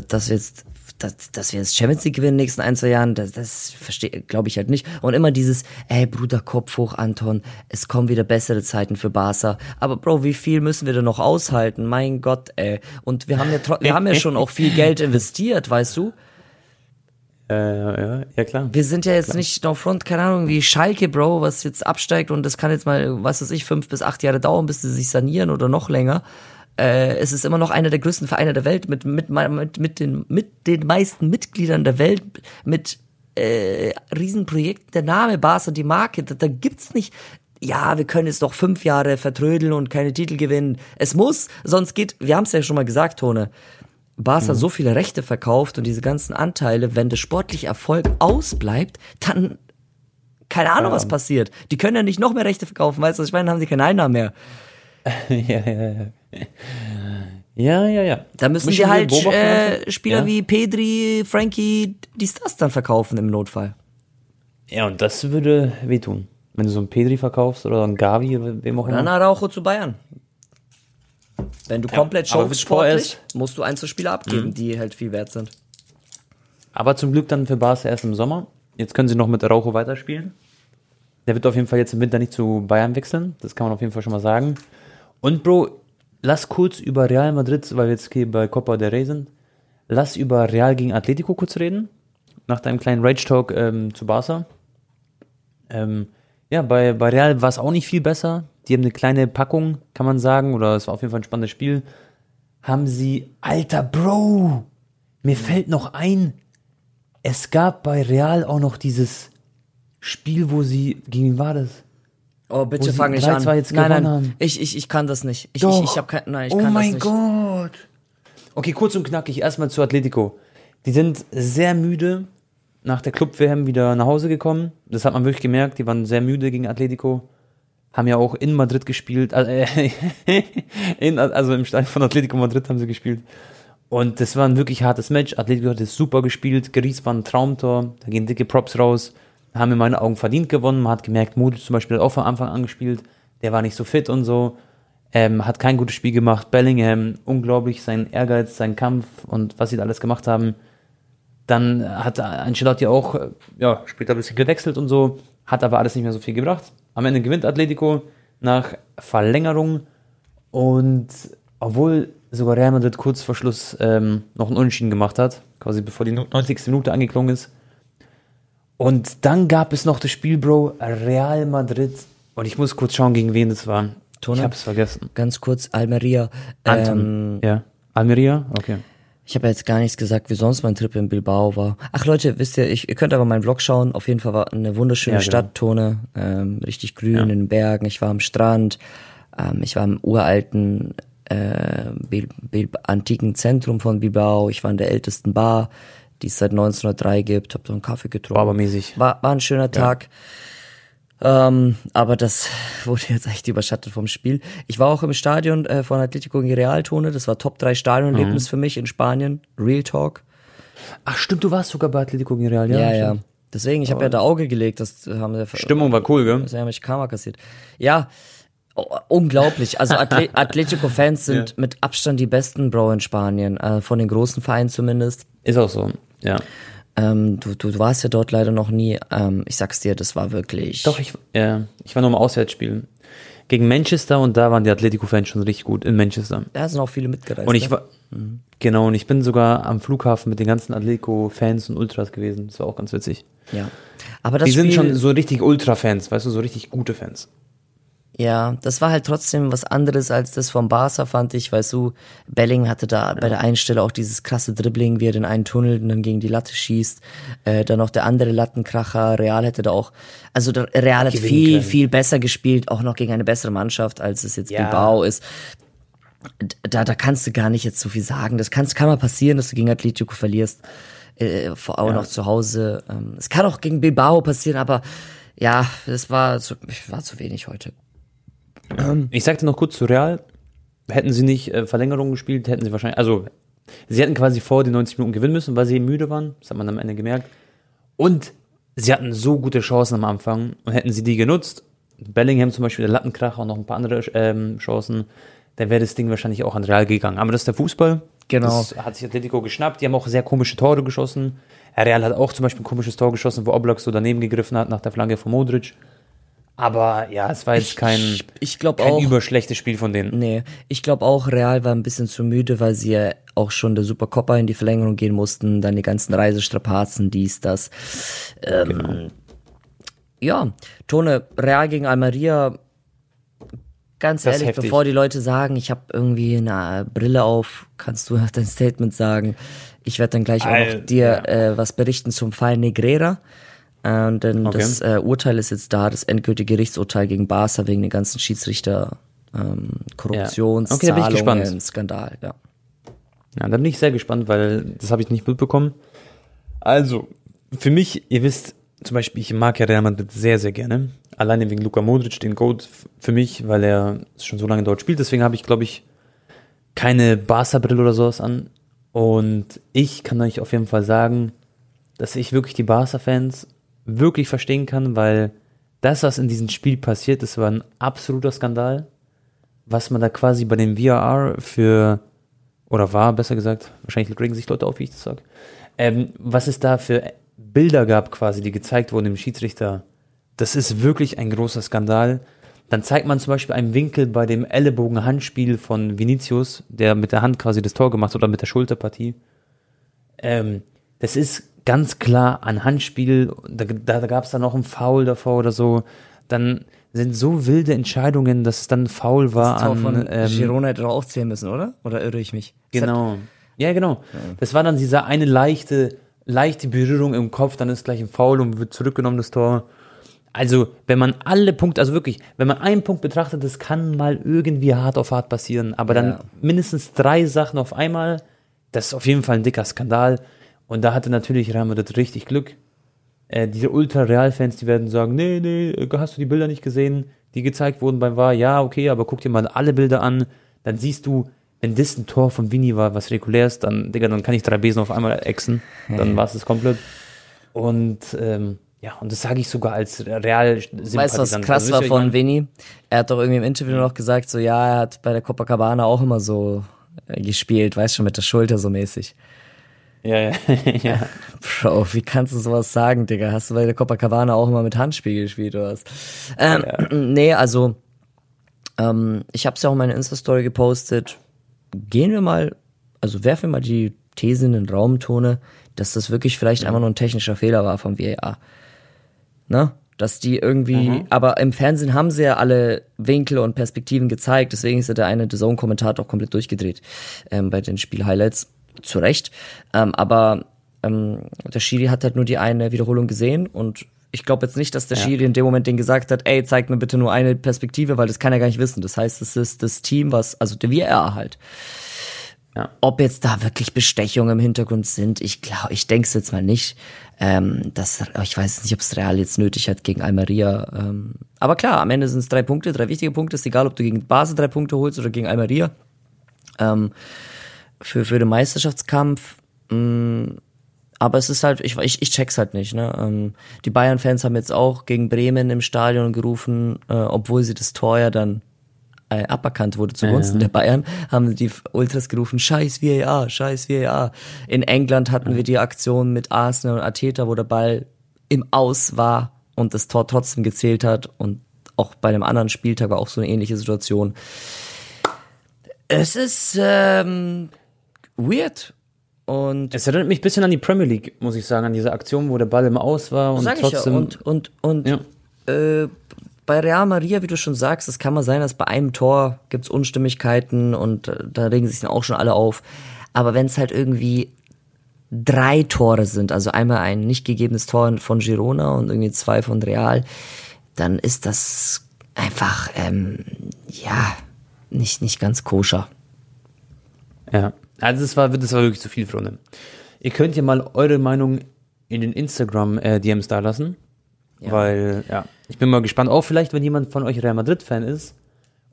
dass wir jetzt, dass, dass wir jetzt Champions League gewinnen in den nächsten ein, zwei Jahren, das, das verstehe, glaube ich halt nicht. Und immer dieses, ey Bruder, Kopf hoch, Anton, es kommen wieder bessere Zeiten für Barca. Aber Bro, wie viel müssen wir denn noch aushalten? Mein Gott, ey. Und wir haben ja, wir haben ja schon auch viel Geld investiert, weißt du? Äh, ja, ja, klar. Wir sind ja jetzt nicht noch Front, keine Ahnung, wie Schalke, Bro, was jetzt absteigt und das kann jetzt mal, was weiß ich, fünf bis acht Jahre dauern, bis sie sich sanieren oder noch länger. Äh, es ist immer noch einer der größten Vereine der Welt mit, mit, mit, mit, den, mit den meisten Mitgliedern der Welt, mit äh, Riesenprojekten. Der Name Barca, die Marke, da, da gibt's nicht, ja, wir können jetzt noch fünf Jahre vertrödeln und keine Titel gewinnen. Es muss, sonst geht, wir haben es ja schon mal gesagt, Tone, Barca so viele Rechte verkauft und diese ganzen Anteile, wenn der sportliche Erfolg ausbleibt, dann keine Ahnung, was passiert. Die können ja nicht noch mehr Rechte verkaufen, weißt du, was ich meine, dann haben sie keine Einnahmen mehr. ja, ja, ja. Ja, ja, ja. Da müssen die wir halt äh? Spieler Ja. wie Pedri, Frankie, die Stars dann verkaufen im Notfall. Ja, und das würde wehtun. Wenn du so einen Pedri verkaufst oder einen Gavi wem auch Dann immer. Araujo zu Bayern. Wenn du komplett aber chokst mit sportlich, musst du Einzelspieler abgeben, die halt viel wert sind. Aber zum Glück dann für Barca erst im Sommer. Jetzt können sie noch mit Araujo weiterspielen. Der wird auf jeden Fall jetzt im Winter nicht zu Bayern wechseln. Das kann man auf jeden Fall schon mal sagen. Und Bro, lass kurz über Real Madrid, weil wir jetzt hier bei Copa del Rey sind, lass über Real gegen Atletico kurz reden. Nach deinem kleinen Rage Talk ähm, zu Barca. Ähm, ja, bei, bei Real war es auch nicht viel besser. Die haben eine kleine Packung, kann man sagen, oder es war auf jeden Fall ein spannendes Spiel. Haben sie, alter Bro, mir fällt noch ein, es gab bei Real auch noch dieses Spiel, wo sie, gegen wen war das? Oh, bitte fang nicht 3-2 an. jetzt nein, nein, haben. ich, ich, ich kann das nicht. Ich, Doch. ich, ich hab kein, nein, ich oh kann mein das nicht. Gott. Okay, kurz und knackig, erstmal zu Atletico. Die sind sehr müde nach der Club-WM wieder nach Hause gekommen. Das hat man wirklich gemerkt, die waren sehr müde gegen Atletico. Haben ja auch in Madrid gespielt, äh, in, also im Stadion von Atletico Madrid haben sie gespielt. Und das war ein wirklich hartes Match. Atletico hat es super gespielt. Gries war ein Traumtor. Da gehen dicke Props raus. Haben in meinen Augen verdient gewonnen. Man hat gemerkt, Modric zum Beispiel hat auch von Anfang an gespielt. Der war nicht so fit und so. Ähm, hat kein gutes Spiel gemacht. Bellingham, unglaublich, sein Ehrgeiz, sein Kampf und was sie da alles gemacht haben. Dann hat Ancelotti auch äh, ja, später ein bisschen gewechselt und so, hat aber alles nicht mehr so viel gebracht. Am Ende gewinnt Atletico nach Verlängerung und obwohl sogar Real Madrid kurz vor Schluss ähm, noch einen Unentschieden gemacht hat, quasi bevor die 90. Minute angeklungen ist. Und dann gab es noch das Spiel, Bro, Real Madrid. Und ich muss kurz schauen, gegen wen das war. Tone? Ich habe es vergessen. Ganz kurz, Almeria. Anton. Ähm, ja. Almeria? Okay. ich habe ja jetzt gar nichts gesagt, wie sonst mein Trip in Bilbao war. Ach Leute, wisst ihr, ich, ihr könnt aber meinen Vlog schauen. Auf jeden Fall war eine wunderschöne Ja, genau. Stadt, Tone. Ähm, richtig grün Ja. in den Bergen. Ich war am Strand. Ähm, ich war im uralten, äh, Bil Bil antiken Zentrum von Bilbao. Ich war in der ältesten Bar, die es seit 1903 gibt. Hab so einen Kaffee getrunken. War aber mäßig. War, war ein schöner Tag. Ähm, aber das wurde jetzt echt überschattet vom Spiel. Ich war auch im Stadion äh, von Atletico gegen Real Tone. Das war Top 3 Stadionerlebnis für mich in Spanien. Real Talk. Ach stimmt, du warst sogar bei Atletico gegen Real, Ja, ja? ja. Deswegen, ich habe ja da Auge gelegt. Das haben wir Stimmung war cool, gell? das haben mich Karma kassiert. Ja, oh, unglaublich. Also Atle Atletico-Fans sind Ja. mit Abstand die besten, Bro, in Spanien. Äh, von den großen Vereinen zumindest. Ist auch so, ja. Ähm, du, du, warst ja dort leider noch nie. Ähm, ich sag's dir, das war wirklich. Doch, ich, ja, ich war nur im Auswärtsspiel. Gegen Manchester und da waren die Atletico-Fans schon richtig gut in Manchester. Da sind auch viele mitgereist. Und ich ne? war, genau, und ich bin sogar am Flughafen mit den ganzen Atletico-Fans und Ultras gewesen. Das war auch ganz witzig. Ja. Aber das Die sind Spiel, schon so richtig Ultra-Fans, weißt du, so richtig gute Fans. Ja, das war halt trotzdem was anderes als das vom Barca, fand ich. Weißt du, Belling hatte da bei der einen Stelle auch dieses krasse Dribbling, wie er den einen tunnelt und dann gegen die Latte schießt. Äh, dann noch der andere Lattenkracher. Real hätte da auch, also der Real hat viel, können. viel besser gespielt, auch noch gegen eine bessere Mannschaft, als es jetzt Ja. Bilbao ist. Da, da kannst du gar nicht jetzt so viel sagen. Das kann, kann mal passieren, dass du gegen Atletico verlierst. Äh, vor allem noch zu Hause. Ähm, es kann auch gegen Bilbao passieren, aber ja, das war zu, war zu wenig heute. Ich sagte noch kurz zu Real, hätten sie nicht äh, Verlängerung gespielt, hätten sie wahrscheinlich, also sie hätten quasi vor den 90 Minuten gewinnen müssen, weil sie müde waren, das hat man am Ende gemerkt. Und sie hatten so gute Chancen am Anfang und hätten sie die genutzt, Bellingham zum Beispiel, der Lattenkracher und noch ein paar andere ähm, Chancen, dann wäre das Ding wahrscheinlich auch an Real gegangen. Aber das ist der Fußball. Genau. Das hat sich Atletico geschnappt. Die haben auch sehr komische Tore geschossen. Real hat auch zum Beispiel ein komisches Tor geschossen, wo Oblak so daneben gegriffen hat nach der Flanke von Modric. Aber ja, es war jetzt kein, Ich, ich kein auch. überschlechtes Spiel von denen. Nee, ich glaube auch, Real war ein bisschen zu müde, weil sie ja auch schon der Supercoppa in die Verlängerung gehen mussten, dann die ganzen Reisestrapazen, dies, das. Ähm, Genau. Ja, Tone, Real gegen Almeria, ganz Das ehrlich, bevor die Leute sagen, ich habe irgendwie eine Brille auf, kannst du dein Statement sagen. Ich werde dann gleich auch Al- noch dir ja. äh, was berichten zum Fall Negrera. Äh, denn Okay. das äh, Urteil ist jetzt da, das endgültige Gerichtsurteil gegen Barca wegen den ganzen Schiedsrichter ähm, Korruptions, Okay, da bin ich gespannt. Skandal, ja. Ja, da bin ich sehr gespannt, weil das habe ich nicht mitbekommen. Also, für mich, ihr wisst, zum Beispiel, ich mag ja Real Madrid sehr, sehr gerne. Alleine wegen Luka Modric, den Goat für mich, weil er schon so lange dort spielt. Deswegen habe ich, glaube ich, keine Barca-Brille oder sowas an. Und ich kann euch auf jeden Fall sagen, dass ich wirklich die Barca-Fans wirklich verstehen kann, weil das, was in diesem Spiel passiert ist, war ein absoluter Skandal. Was man da quasi bei dem VAR für oder war, besser gesagt, wahrscheinlich regen sich Leute auf, wie ich das sage, ähm, was es da für Bilder gab quasi, die gezeigt wurden dem Schiedsrichter, das ist wirklich ein großer Skandal. Dann zeigt man zum Beispiel einen Winkel bei dem Ellenbogen-Handspiel von Vinicius, der mit der Hand quasi das Tor gemacht hat oder mit der Schulterpartie. Ähm, das ist ganz klar ein Handspiel, da, da, da gab es dann noch einen Foul davor oder so. Dann sind so wilde Entscheidungen, dass es dann ein Foul war Das Tor an von ähm, Girona hätte doch auch zählen müssen, oder? Oder irre ich mich? Das hat- Genau. Ja, genau. Das war dann dieser eine leichte, leichte Berührung im Kopf, dann ist gleich ein Foul und wird zurückgenommen, das Tor. Also, wenn man alle Punkte, also wirklich, wenn man einen Punkt betrachtet, das kann mal irgendwie hart auf hart passieren, aber dann Ja. mindestens drei Sachen auf einmal, das ist auf jeden Fall ein dicker Skandal. Und da hatte natürlich Real Madrid richtig Glück. Äh, diese Ultra-Real-Fans, die werden sagen, nee, nee, hast du die Bilder nicht gesehen, die gezeigt wurden beim VAR? Ja, okay, aber guck dir mal alle Bilder an, dann siehst du, wenn das ein Tor von Vini war, was regulär ist, dann, Digga, dann kann ich drei Besen auf einmal exen, dann war es das komplett. Und, ähm, ja, und das sage ich sogar als real Weißt du, was krass war von Vinny? Er hat doch irgendwie im Interview noch gesagt, so, ja, er hat bei der Copacabana auch immer so äh, gespielt, weißt schon, mit der Schulter so mäßig. Ja, ja, ja. Bro, wie kannst du sowas sagen, Digga? Hast du bei der Copacabana auch immer mit Handspiel gespielt oder was? Ähm, Nee, also, ähm, ich habe es ja auch in meiner Insta-Story gepostet. Gehen wir mal, also werfen wir mal die These in den Raum, Tone, dass das wirklich vielleicht einfach nur ein technischer Fehler war vom VAR. ne? Dass die irgendwie, Mhm. aber im Fernsehen haben sie ja alle Winkel und Perspektiven gezeigt, deswegen ist ja der eine The Zone-Kommentator auch komplett durchgedreht ähm, bei den Spiel-Highlights. Zu Recht. Ähm, aber ähm, der Schiri hat halt nur die eine Wiederholung gesehen und ich glaube jetzt nicht, dass der Ja. Schiri in dem Moment den gesagt hat, ey, zeig mir bitte nur eine Perspektive, weil das kann er gar nicht wissen. Das heißt, es ist das Team, was, also der VR halt. Ja. Ob jetzt da wirklich Bestechungen im Hintergrund sind, ich glaube, ich denke es jetzt mal nicht. Ähm, das, ich weiß nicht, ob es Real jetzt nötig hat gegen Almeria. Ähm, aber klar, am Ende sind es drei Punkte, drei wichtige Punkte. Ist egal, ob du gegen Basel drei Punkte holst oder gegen Almeria. Ähm, für, für den Meisterschaftskampf. Mh, aber es ist halt, ich, ich, ich check's halt nicht. Ne? Ähm, die Bayern-Fans haben jetzt auch gegen Bremen im Stadion gerufen, äh, obwohl sie das Tor ja dann äh, aberkannt wurde zugunsten der Bayern, haben die Ultras gerufen, scheiß VAR, scheiß VAR. In England hatten wir die Aktion mit Arsenal und Arteta, wo der Ball im Aus war und das Tor trotzdem gezählt hat und auch bei einem anderen Spieltag war auch so eine ähnliche Situation. Es ist ähm, weird und Es erinnert mich ein bisschen an die Premier League, muss ich sagen, an diese Aktion, wo der Ball im Aus war und sag ich ja, trotzdem. und und und Ja. äh, bei Real Maria, wie du schon sagst, es kann mal sein, dass bei einem Tor gibt's Unstimmigkeiten und äh, da regen sich dann auch schon alle auf. Aber wenn es halt irgendwie drei Tore sind, also einmal ein nicht gegebenes Tor von Girona und irgendwie zwei von Real, dann ist das einfach ähm, ja nicht nicht ganz koscher. Ja, also das war, das war wirklich zu viel, Freunde. Ihr könnt ja mal eure Meinung in den Instagram-DMs da lassen. Weil, ja, ich bin mal gespannt. Auch vielleicht, wenn jemand von euch Real Madrid-Fan ist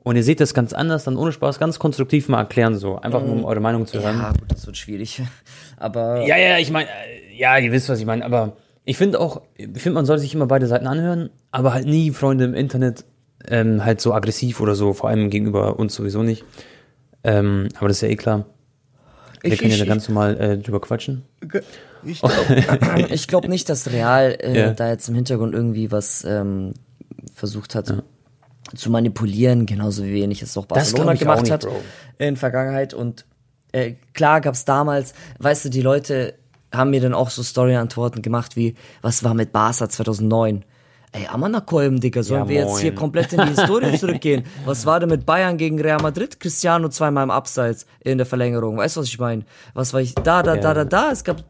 und ihr seht das ganz anders, dann ohne Spaß ganz konstruktiv mal erklären, so. Einfach nur, um eure Meinung zu hören. Ja, gut, das wird schwierig. Aber Ja, ja, ich meine, ja, ihr wisst, was ich meine, aber ich finde auch, ich finde, man soll sich immer beide Seiten anhören, aber halt nie, Freunde, im Internet ähm, halt so aggressiv oder so, vor allem gegenüber uns sowieso nicht. Ähm, aber das ist ja eh klar. Wir Ich- können ja ich- da ganz normal äh, drüber quatschen. Ich glaube ich glaub nicht, dass Real äh, Ja. da jetzt im Hintergrund irgendwie was ähm, versucht hat zu manipulieren, genauso wie wenig es auch Barcelona gemacht nicht, hat Bro. in Vergangenheit. Und äh, klar gab's damals, weißt du, die Leute haben mir dann auch so Story-Antworten gemacht wie, was war mit Barca 2009? Ey, Amanakolm, Digga, sollen Ja, wir jetzt hier komplett in die Historie zurückgehen? Was war denn mit Bayern gegen Real Madrid? Cristiano zweimal im Abseits in der Verlängerung. Weißt du, was ich meine? Was war ich? Da, da, da, da, da. Es gab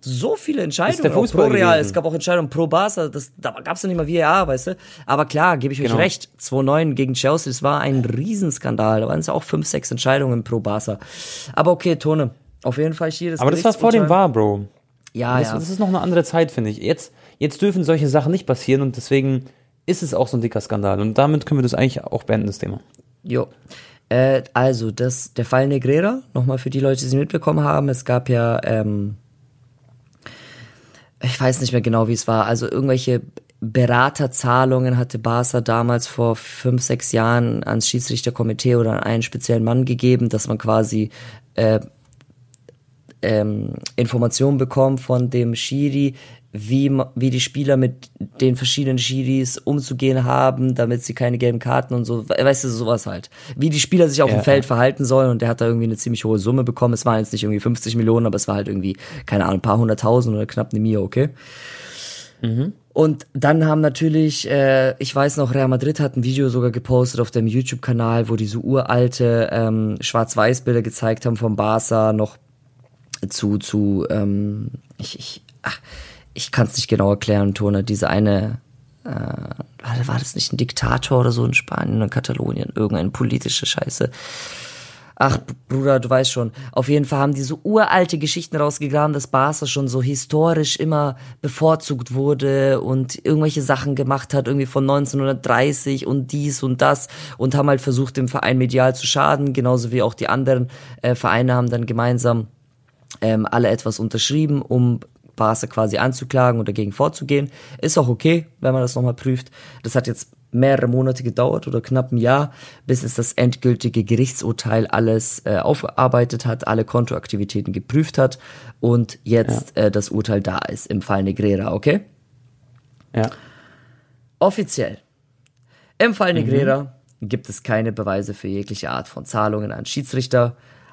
so viele Entscheidungen. pro Real. gewesen. Es gab auch Entscheidungen pro Barca. Das, da gab's ja nicht mal VAR, weißt du? Aber klar, gebe ich euch Genau. recht. 2-9 gegen Chelsea, das war ein Riesenskandal. Da waren es ja auch 5, 6 Entscheidungen pro Barca. Aber okay, Tone. Auf jeden Fall hier das Aber das war vor dem War, Bro. Ja, Das, ja. das ist noch eine andere Zeit, finde ich. Jetzt, jetzt dürfen solche Sachen nicht passieren und deswegen ist es auch so ein dicker Skandal. Und damit können wir das eigentlich auch beenden, das Thema. Jo. Äh, also, das, der Fall Negrera, nochmal für die Leute, die nicht mitbekommen haben, es gab ja, ähm, ich weiß nicht mehr genau, wie es war, also irgendwelche Beraterzahlungen hatte Barca damals vor fünf, sechs Jahren ans Schiedsrichterkomitee oder an einen speziellen Mann gegeben, dass man quasi äh, ähm, Informationen bekommt von dem Schiri, wie, wie die Spieler mit den verschiedenen Schiris umzugehen haben, damit sie keine gelben Karten und so, we- weißt du, sowas halt. Wie die Spieler sich auf Ja, dem Feld verhalten sollen und der hat da irgendwie eine ziemlich hohe Summe bekommen. Es waren jetzt nicht irgendwie 50 Millionen, aber es war halt irgendwie, keine Ahnung, ein paar hunderttausend oder knapp eine Mio, okay? Und dann haben natürlich, äh, ich weiß noch, Real Madrid hat ein Video sogar gepostet auf dem YouTube-Kanal, wo die so uralte ähm, Schwarz-Weiß-Bilder gezeigt haben vom Barca noch zu, zu, ähm, ich, ich, ach, ich kann es nicht genau erklären, Tone, diese eine, äh, war, das nicht ein Diktator oder so in Spanien oder Katalonien, irgendeine politische Scheiße. Ach, Bruder, du weißt schon. Auf jeden Fall haben die so uralte Geschichten rausgegraben, dass Barca schon so historisch immer bevorzugt wurde und irgendwelche Sachen gemacht hat, irgendwie von 1930 und dies und das und haben halt versucht, dem Verein medial zu schaden, genauso wie auch die anderen äh, Vereine haben dann gemeinsam ähm, alle etwas unterschrieben, um Barca quasi anzuklagen und dagegen vorzugehen. Ist auch okay, wenn man das nochmal prüft. Das hat jetzt mehrere Monate gedauert oder knapp ein Jahr, bis es das endgültige Gerichtsurteil alles äh, aufgearbeitet hat, alle Kontoaktivitäten geprüft hat und jetzt äh, das Urteil da ist im Fall Negrera, okay? Ja. Offiziell. Im Fall Negrera gibt es keine Beweise für jegliche Art von Zahlungen an Schiedsrichter.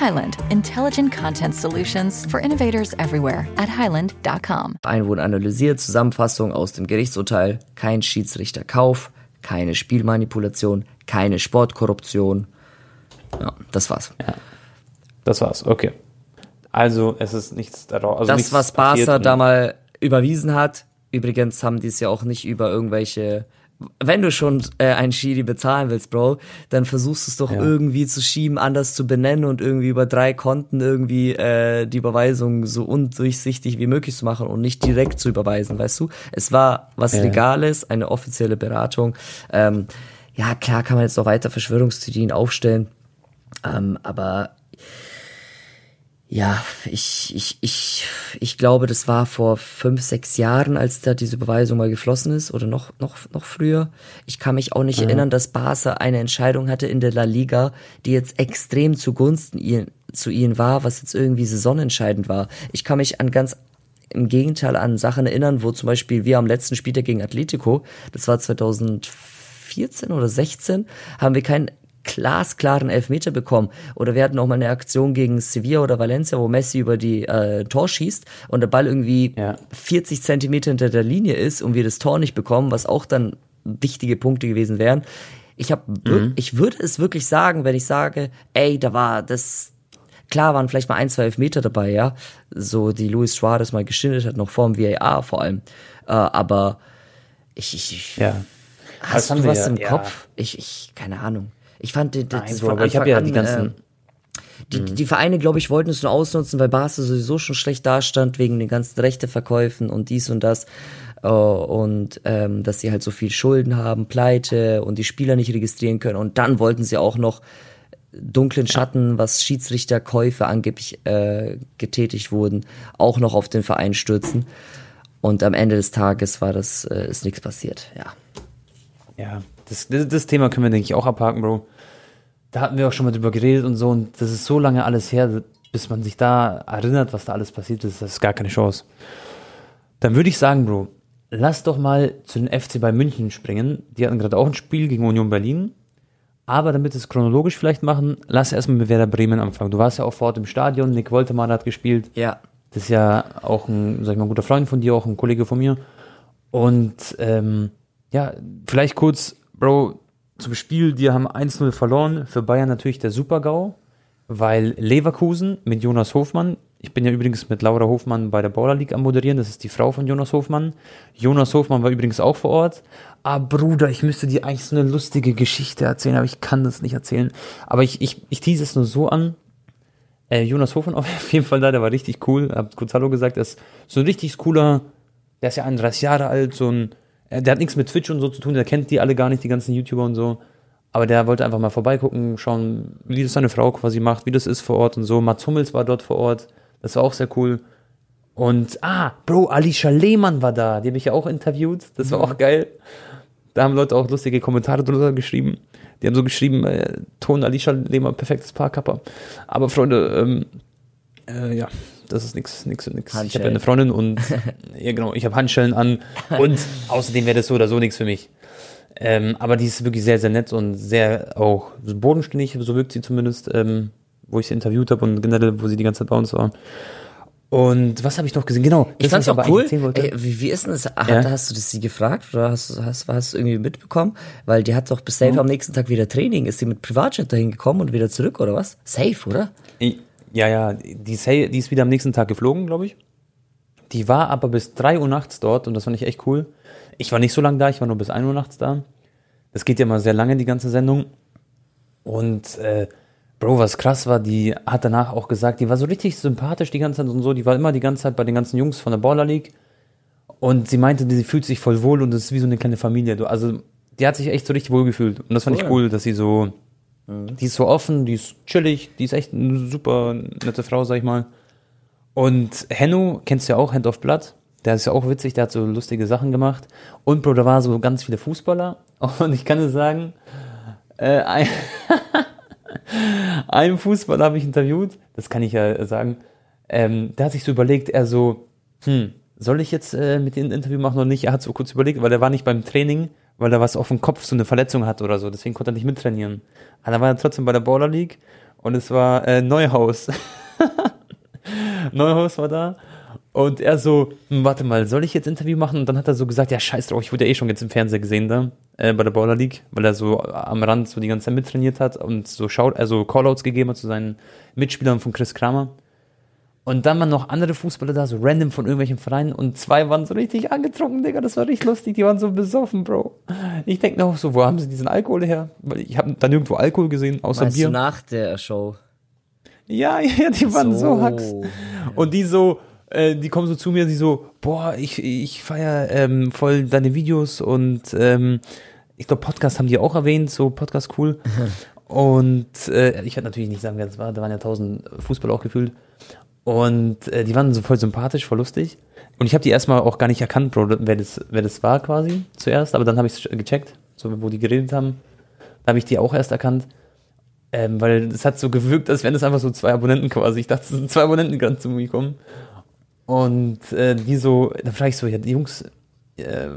Highland, intelligent content solutions for innovators everywhere at highland.com. Einwohner analysiert, Zusammenfassung aus dem Gerichtsurteil, kein Schiedsrichterkauf, keine Spielmanipulation, keine Sportkorruption. Ja, das war's. Das war's, okay. Also, es ist nichts daraus. Also das, nichts was passiert Barca da mal überwiesen hat, übrigens haben die es ja auch nicht über irgendwelche. Wenn du schon äh, einen Schiri bezahlen willst, Bro, dann versuchst du es doch Ja. irgendwie zu schieben, anders zu benennen und irgendwie über drei Konten irgendwie äh, die Überweisung so undurchsichtig wie möglich zu machen und nicht direkt zu überweisen, weißt du? Es war was Ja. Legales, eine offizielle Beratung. Ähm, ja, klar kann man jetzt noch weiter Verschwörungstheorien aufstellen, ähm, aber ja, ich, ich, ich, ich glaube, das war vor fünf, sechs Jahren, als da diese Überweisung mal geflossen ist oder noch, noch, noch früher. Ich kann mich auch nicht erinnern, dass Barca eine Entscheidung hatte in der La Liga, die jetzt extrem zugunsten ihr, zu ihnen war, was jetzt irgendwie saisonentscheidend war. Ich kann mich an ganz im Gegenteil an Sachen erinnern, wo zum Beispiel wir am letzten Spieltag gegen Atletico, das war 2014 oder 16, haben wir keinen glasklaren Elfmeter bekommen. Oder wir hatten auch mal eine Aktion gegen Sevilla oder Valencia, wo Messi über die äh, Tor schießt und der Ball irgendwie Ja. 40 Zentimeter hinter der Linie ist und wir das Tor nicht bekommen, was auch dann wichtige Punkte gewesen wären. Ich habe, ich würde es wirklich sagen, wenn ich sage, ey, da war das, klar waren vielleicht mal ein, zwei Elfmeter dabei, ja, so die Luis Suarez mal geschindet hat, noch vorm VAR vor allem, äh, aber ich, ich, ich Ja. Hast du was ja- im. Kopf? Ich, ich, keine Ahnung. Ich fand das Nein, von aber ich habe Anfang ja an, die ganzen. äh, die, die Vereine, glaube ich, wollten es nur ausnutzen, weil Barca sowieso schon schlecht dastand wegen den ganzen Rechteverkäufen und dies und das. Äh, und ähm, dass sie halt so viel Schulden haben, Pleite und die Spieler nicht registrieren können. Und dann wollten sie auch noch dunklen Schatten, was Schiedsrichterkäufe angeblich äh, getätigt wurden, auch noch auf den Verein stürzen. Und am Ende des Tages war das, äh, ist nichts passiert, ja. Ja, das, das, das Thema können wir, denke ich, auch abhaken, Bro. Da hatten wir auch schon mal drüber geredet und so, und das ist so lange alles her, bis man sich da erinnert, was da alles passiert ist, das ist gar keine Chance. Dann würde ich sagen, Bro, lass doch mal zu den FC bei München springen. Die hatten gerade auch ein Spiel gegen Union Berlin. Aber damit wir es chronologisch vielleicht machen, lass erstmal mit Werder Bremen anfangen. Du warst ja auch vor Ort im Stadion, Nick Woltermann hat gespielt. Ja, Das ist ja auch ein, sag ich mal, ein guter Freund von dir, auch ein Kollege von mir. Und ähm, ja, vielleicht kurz, Bro, zum Spiel, die haben 1-0 verloren. Für Bayern natürlich der Super-GAU, weil Leverkusen mit Jonas Hofmann, ich bin ja übrigens mit Laura Hofmann bei der Baller League am Moderieren, das ist die Frau von Jonas Hofmann. Jonas Hofmann war übrigens auch vor Ort. Ah, Bruder, ich müsste dir eigentlich so eine lustige Geschichte erzählen, aber ich kann das nicht erzählen. Aber ich, ich, ich tease es nur so an. Äh, Jonas Hofen auf jeden Fall da, der war richtig cool. Hab kurz Hallo gesagt, der ist so ein richtig cooler, der ist ja 31 Jahre alt, so ein, der hat nichts mit Twitch und so zu tun, der kennt die alle gar nicht, die ganzen YouTuber und so. Aber der wollte einfach mal vorbeigucken, schauen, wie das seine Frau quasi macht, wie das ist vor Ort und so. Mats Hummels war dort vor Ort, das war auch sehr cool. Und, ah, Bro, Alicia Lehmann war da, die habe ich ja auch interviewt, das war auch geil. Da haben Leute auch lustige Kommentare drunter geschrieben. Die haben so geschrieben, äh, Ton Alicia Lehmann, perfektes Paar, Kappa. Aber Freunde, ähm, äh, ja, das ist nix und nix. Ich habe ja eine Freundin und, ja genau, ich habe Handschellen an und außerdem wäre das so oder so nichts für mich. Ähm, aber die ist wirklich sehr, sehr nett und sehr auch bodenständig, so wirkt sie zumindest, ähm, wo ich sie interviewt habe und generell, wo sie die ganze Zeit bei uns war. Und was habe ich noch gesehen? Genau, Ich fand's was auch cool. Ey, wie, wie ist denn das? Ach, Ja. Hast du das sie gefragt oder hast, du- hast, hast irgendwie mitbekommen? Weil die hat doch bis safe am nächsten Tag wieder Training. Ist sie mit Privatjet dahin gekommen und wieder zurück oder was? Safe, oder? Ja, ja, die ist, die ist wieder am nächsten Tag geflogen, glaube ich. Die war aber bis 3 Uhr nachts dort und das fand ich echt cool. Ich war nicht so lange da, ich war nur bis 1 Uhr nachts da. Das geht ja mal sehr lange, die ganze Sendung. Und, äh, Bro, was krass war, die hat danach auch gesagt, die war so richtig sympathisch die ganze Zeit und so, die war immer die ganze Zeit bei den ganzen Jungs von der Baller League. Und sie meinte, sie fühlt sich voll wohl und es ist wie so eine kleine Familie. Also, die hat sich echt so richtig wohl gefühlt. Und das fand ich Cool. cool, dass sie so, die ist so offen, die ist chillig, die ist echt eine super nette Frau, sag ich mal. Und Henno, kennst du ja auch, Hand of Blood. Der ist ja auch witzig, der hat so lustige Sachen gemacht. Und Bro, da waren so ganz viele Fußballer. Und ich kann dir sagen, äh, ein, einen Fußballer habe ich interviewt, das kann ich ja sagen. Ähm, der hat sich so überlegt, er so, hm, soll ich jetzt äh, mit dem Interview machen oder nicht? Er hat so kurz überlegt, weil er war nicht beim Training, weil er was auf dem Kopf, so eine Verletzung hat oder so. Deswegen konnte er nicht mittrainieren. Aber dann war er trotzdem bei der Baller League und es war äh, Neuhaus. Neuhaus war da. Und er so, hm, warte mal, soll ich jetzt Interview machen? Und dann hat er so gesagt, ja, scheiß drauf, ich wurde ja eh schon jetzt im Fernseher gesehen da, äh, bei der Baller League, weil er so am Rand so die ganze Zeit mittrainiert hat und so schaut, also Callouts gegeben hat zu seinen Mitspielern von Chris Kramer. Und dann waren noch andere Fußballer da, so random von irgendwelchen Vereinen und zwei waren so richtig angetrunken, Digga, das war richtig lustig, die waren so besoffen, Bro. Ich denke noch so, wo haben sie diesen Alkohol her? Weil ich habe da nirgendwo Alkohol gesehen, außer Meinst Bier. du nach der Show? Ja, ja, die waren so, Hacks. Und die so, äh, die kommen so zu mir, die so, boah, ich, ich feier ähm, voll deine Videos und ähm, ich glaube, Podcast haben die auch erwähnt, so Podcast cool. und äh, ich werde natürlich nicht sagen, wer das war, da waren ja tausend Fußballer auch gefühlt. Und äh, die waren so voll sympathisch, voll lustig. Und ich habe die erstmal auch gar nicht erkannt, Bro, wer das, wer das war quasi zuerst, aber dann habe ich es gecheckt, so wo die geredet haben. Da habe ich die auch erst erkannt. Ähm, weil es hat so gewirkt, als wären das einfach so zwei Abonnenten quasi. Ich dachte, es sind zwei Abonnenten, die gerade zu mir kommen. Und äh, die so, da frage ich so, ja, die Jungs, äh,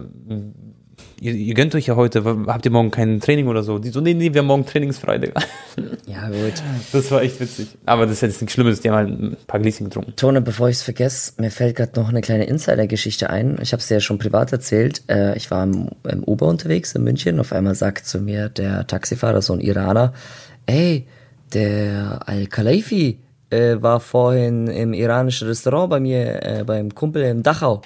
ihr, ihr gönnt euch ja heute, habt ihr morgen kein Training oder so? Die so, nee, nee, wir haben morgen trainingsfrei, Digga. Ja, gut. Das war echt witzig. Aber das ist jetzt nichts Schlimmes, die haben halt ein paar Gläschen getrunken. Tone, bevor ich es vergesse, mir fällt gerade noch eine kleine Insider-Geschichte ein. Ich habe es ja schon privat erzählt. Äh, ich war im, im Uber unterwegs in München. Auf einmal sagt zu mir der Taxifahrer, so ein Iraner, ey, der Al-Khalifi äh, war vorhin im iranischen Restaurant bei mir, äh, beim Kumpel in Dachau.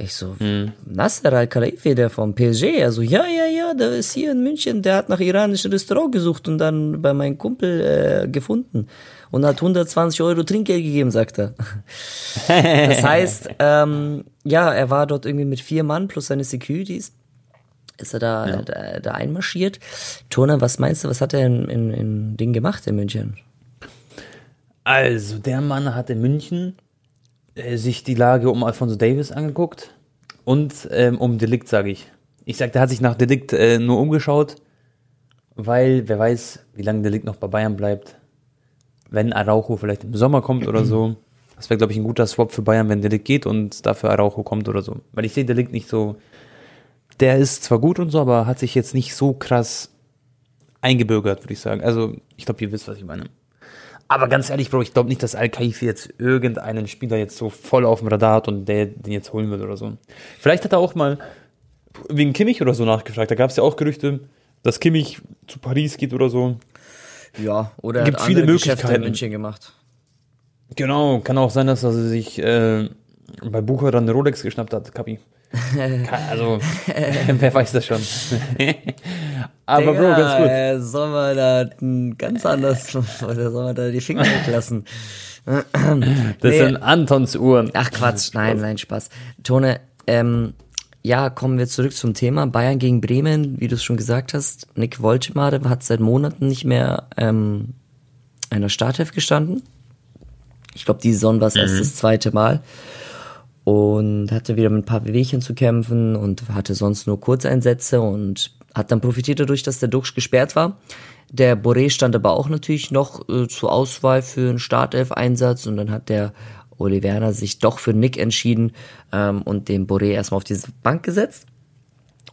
Ich so, Nasser Al-Khalifi, der vom PSG. Also, ja, ja, ja, der ist hier in München, der hat nach iranischem Restaurant gesucht und dann bei meinem Kumpel äh, gefunden. Und hat 120 Euro Trinkgeld gegeben, sagt er. Das heißt, ähm, ja, er war dort irgendwie mit vier Mann plus seine Securities. Ist er da, da, da einmarschiert. Turner, was meinst du, was hat er in, in, in Ding gemacht in München? Also, der Mann hat in München äh, sich die Lage um Alfonso Davis angeguckt und ähm, um Delikt, sage ich. Ich sag, der hat sich nach Delikt äh, nur umgeschaut, weil wer weiß, wie lange Delikt noch bei Bayern bleibt. Wenn Araujo vielleicht im Sommer kommt oder so. Das wäre, glaube ich, ein guter Swap für Bayern, wenn Delikt geht und dafür Araujo kommt oder so. Weil ich sehe Delikt nicht so. Der ist zwar gut und so, aber hat sich jetzt nicht so krass eingebürgert, würde ich sagen. Also, ich glaube, ihr wisst, was ich meine. Aber ganz ehrlich, Bro, ich glaube nicht, dass Al-Kaifi jetzt irgendeinen Spieler jetzt so voll auf dem Radar hat und der den jetzt holen wird oder so. Vielleicht hat er auch mal wegen Kimmich oder so nachgefragt. Da gab es ja auch Gerüchte, dass Kimmich zu Paris geht oder so. Ja, oder Gibt hat viele Geschäfte Möglichkeiten. in München gemacht. Genau, kann auch sein, dass er sich äh, bei Bucher dann eine Rolex geschnappt hat, Kapi. Also, wer weiß das schon. Aber Bro, ganz gut. Äh, sollen wir da ganz anders, oder sollen wir da die Finger weglassen? Das Nee. sind Antons Uhren. Ach Quatsch, nein, nein, Spaß. Tone, ähm, ja, kommen wir zurück zum Thema. Bayern gegen Bremen, wie du es schon gesagt hast. Nick Woltemade hat seit Monaten nicht mehr ähm, in der Startelf gestanden. Ich glaube, die Saison war es erst das zweite Mal. Und hatte wieder mit ein paar Wehwehchen zu kämpfen und hatte sonst nur Kurzeinsätze und hat dann profitiert dadurch, dass der Duxch gesperrt war. Der Boré stand aber auch natürlich noch äh, zur Auswahl für einen Startelf-Einsatz und dann hat der Oli Werner sich doch für Nick entschieden ähm, und den Boré erstmal auf diese Bank gesetzt.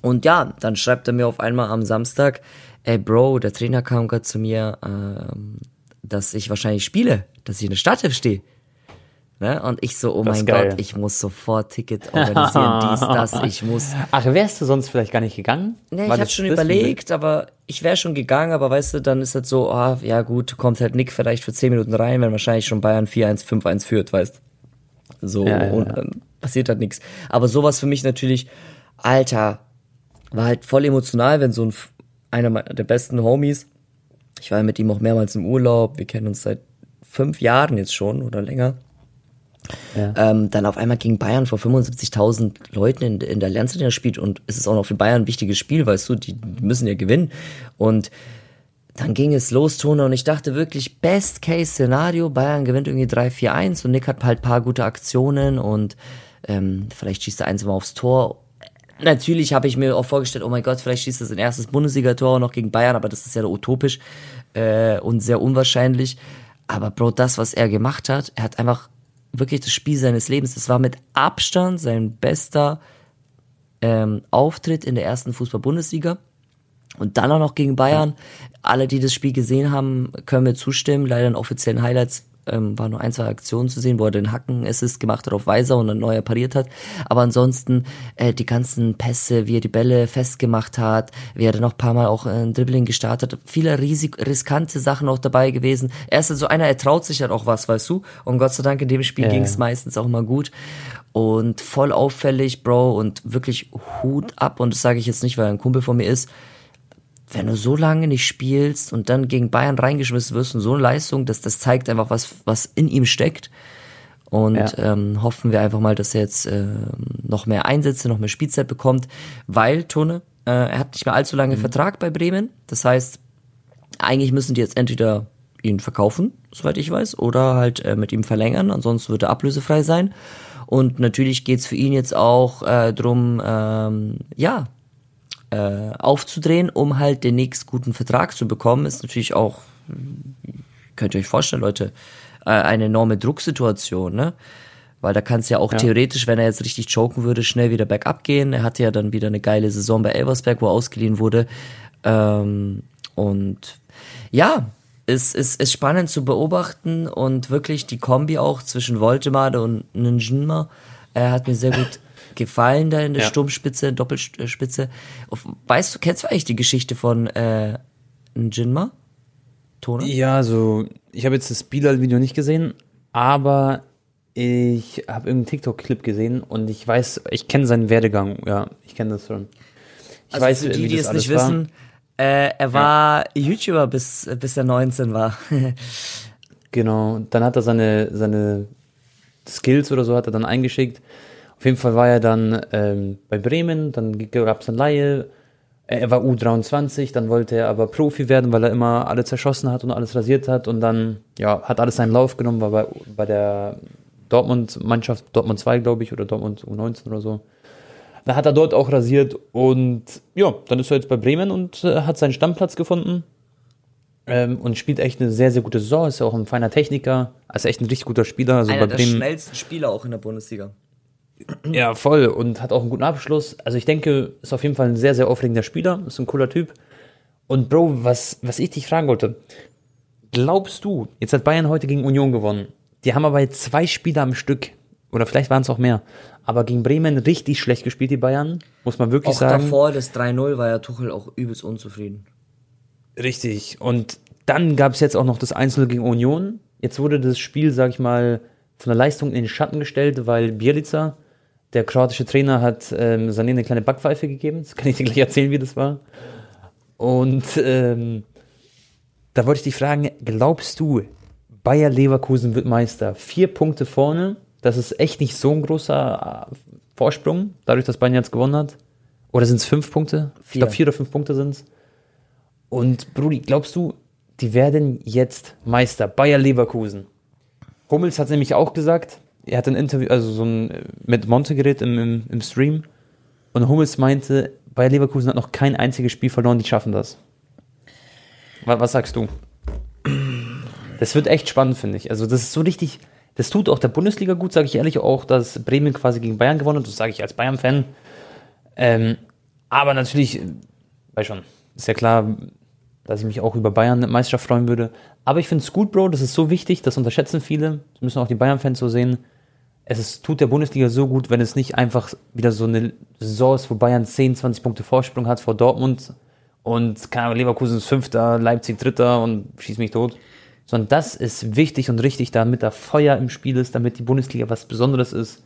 Und ja, dann schreibt er mir auf einmal am Samstag, ey Bro, der Trainer kam gerade zu mir, ähm, dass ich wahrscheinlich spiele, dass ich in der Startelf stehe. Ne? Und ich so, oh Das mein. Gott, ich muss sofort Ticket organisieren, dies, das, ich muss. Ach, wärst du sonst vielleicht gar nicht gegangen? Ne, ich habe schon überlegt, aber ich wäre schon gegangen, aber weißt du, dann ist halt so, ah, ja gut, kommt halt Nick vielleicht für 10 Minuten rein, wenn wahrscheinlich schon Bayern 4-1, 5-1 führt, weißt So, Ja, ja, und ja. dann passiert halt nichts. Aber sowas für mich natürlich, Alter, war halt voll emotional, wenn so ein, einer meiner- der besten Homies, ich war ja mit ihm auch mehrmals im Urlaub, wir kennen uns seit fünf Jahren jetzt schon oder länger, Ja. ähm, dann auf einmal gegen Bayern vor 75.000 Leuten in, in der Allianz Arena spielt und es ist auch noch für Bayern ein wichtiges Spiel, weißt du, die, müssen ja gewinnen und dann ging es los, Tone, und ich dachte wirklich, Best-Case-Szenario, Bayern gewinnt irgendwie 3-4-1 und Nick hat halt paar gute Aktionen und ähm, vielleicht schießt er eins mal aufs Tor. Natürlich habe ich mir auch vorgestellt, oh mein Gott, vielleicht schießt er sein erstes Bundesligator noch gegen Bayern, aber das ist ja utopisch äh, und sehr unwahrscheinlich. Aber Bro, das, was er gemacht hat, er hat einfach wirklich das Spiel seines Lebens. Es war mit Abstand sein bester ähm, Auftritt in der ersten Fußball-Bundesliga. Und dann auch noch gegen Bayern. Alle, die das Spiel gesehen haben, können mir zustimmen. Leider in offiziellen Highlights ähm, war nur ein, zwei Aktionen zu sehen, wo er den Hacken-Assist gemacht hat auf Weiser und dann neuer pariert hat. Aber ansonsten äh, die ganzen Pässe, wie er die Bälle festgemacht hat, wie er dann noch ein paar Mal auch ein Dribbling gestartet hat. Viele riesig, riskante Sachen auch dabei gewesen. Er ist so einer, er traut sich halt auch was, weißt du? Und Gott sei Dank in dem Spiel ja. ging es meistens auch mal gut. Und voll auffällig, Bro, und wirklich Hut ab. Und das sage ich jetzt nicht, weil er ein Kumpel von mir ist wenn du so lange nicht spielst und dann gegen Bayern reingeschmissen wirst und so eine Leistung, das, das zeigt einfach, was, was in ihm steckt. Und ja. ähm, hoffen wir einfach mal, dass er jetzt äh, noch mehr Einsätze, noch mehr Spielzeit bekommt, weil, Tone, äh, er hat nicht mehr allzu lange mhm. Vertrag bei Bremen. Das heißt, eigentlich müssen die jetzt entweder ihn verkaufen, soweit ich weiß, oder halt äh, mit ihm verlängern, ansonsten wird er ablösefrei sein. Und natürlich geht's für ihn jetzt auch äh, drum, ähm, ja, äh, aufzudrehen, um halt den nächsten guten Vertrag zu bekommen, ist natürlich auch, könnt ihr euch vorstellen, Leute, äh, eine enorme Drucksituation, ne? Weil da kann es ja auch ja. theoretisch, wenn er jetzt richtig choken würde, schnell wieder bergab gehen. Er hatte ja dann wieder eine geile Saison bei Elversberg, wo er ausgeliehen wurde. Ähm, und ja, es ist, ist spannend zu beobachten und wirklich die Kombi auch zwischen Voltemade und Njinma er hat mir sehr gut gefallen da in der ja. Sturmspitze, Doppelspitze. Weißt du, kennst du eigentlich die Geschichte von äh, Jinma? Tone? Ja, also ich habe jetzt das Bilal-Video nicht gesehen, aber ich habe irgendeinen TikTok-Clip gesehen und ich weiß, ich kenne seinen Werdegang. Ja, ich kenne das schon. Ich also weiß, für die, die es nicht war. wissen, äh, er war ja. YouTuber bis, bis er 19 war. genau, dann hat er seine, seine Skills oder so hat er dann eingeschickt jeden Fall war er dann ähm, bei Bremen, dann gab es eine Laie. Er war U23, dann wollte er aber Profi werden, weil er immer alle zerschossen hat und alles rasiert hat und dann ja, hat alles seinen Lauf genommen, war bei, bei der Dortmund-Mannschaft, Dortmund 2, glaube ich, oder Dortmund U19 oder so. Da hat er dort auch rasiert und ja, dann ist er jetzt bei Bremen und äh, hat seinen Stammplatz gefunden ähm, und spielt echt eine sehr, sehr gute Saison. Ist ja auch ein feiner Techniker, ist echt ein richtig guter Spieler. Also Einer bei der schnellsten Spieler auch in der Bundesliga. Ja, voll. Und hat auch einen guten Abschluss. Also ich denke, ist auf jeden Fall ein sehr, sehr aufregender Spieler. Ist ein cooler Typ. Und Bro, was, was ich dich fragen wollte. Glaubst du, jetzt hat Bayern heute gegen Union gewonnen. Die haben aber jetzt zwei Spiele am Stück. Oder vielleicht waren es auch mehr. Aber gegen Bremen richtig schlecht gespielt, die Bayern. Muss man wirklich auch sagen. davor, das 3-0, war ja Tuchel auch übelst unzufrieden. Richtig. Und dann gab es jetzt auch noch das 1-0 gegen Union. Jetzt wurde das Spiel, sag ich mal, von der Leistung in den Schatten gestellt, weil Bielica der kroatische Trainer hat ähm, Sané eine kleine Backpfeife gegeben. Das kann ich dir gleich erzählen, wie das war. Und ähm, da wollte ich dich fragen, glaubst du, Bayer Leverkusen wird Meister? Vier Punkte vorne, das ist echt nicht so ein großer äh, Vorsprung, dadurch, dass Bayern jetzt gewonnen hat. Oder sind es fünf Punkte? Vier. Ich glaube, vier oder fünf Punkte sind es. Und Brudi, glaubst du, die werden jetzt Meister? Bayer Leverkusen. Hummels hat nämlich auch gesagt, er hat ein Interview, also so ein mit Monte geredet im, im, im Stream und Hummels meinte, Bayer Leverkusen hat noch kein einziges Spiel verloren, die schaffen das. Was, was sagst du? Das wird echt spannend, finde ich. Also das ist so richtig, das tut auch der Bundesliga gut, sage ich ehrlich, auch, dass Bremen quasi gegen Bayern gewonnen hat, das sage ich als Bayern-Fan. Ähm, aber natürlich, weiß schon, ist ja klar, dass ich mich auch über Bayern Meisterschaft freuen würde. Aber ich finde es gut, Bro, das ist so wichtig, das unterschätzen viele, das müssen auch die Bayern-Fans so sehen es ist, tut der Bundesliga so gut, wenn es nicht einfach wieder so eine Saison ist, wo Bayern 10, 20 Punkte Vorsprung hat vor Dortmund und keine Ahnung, Leverkusen ist Fünfter, Leipzig Dritter und schießt mich tot. Sondern das ist wichtig und richtig, damit da Feuer im Spiel ist, damit die Bundesliga was Besonderes ist.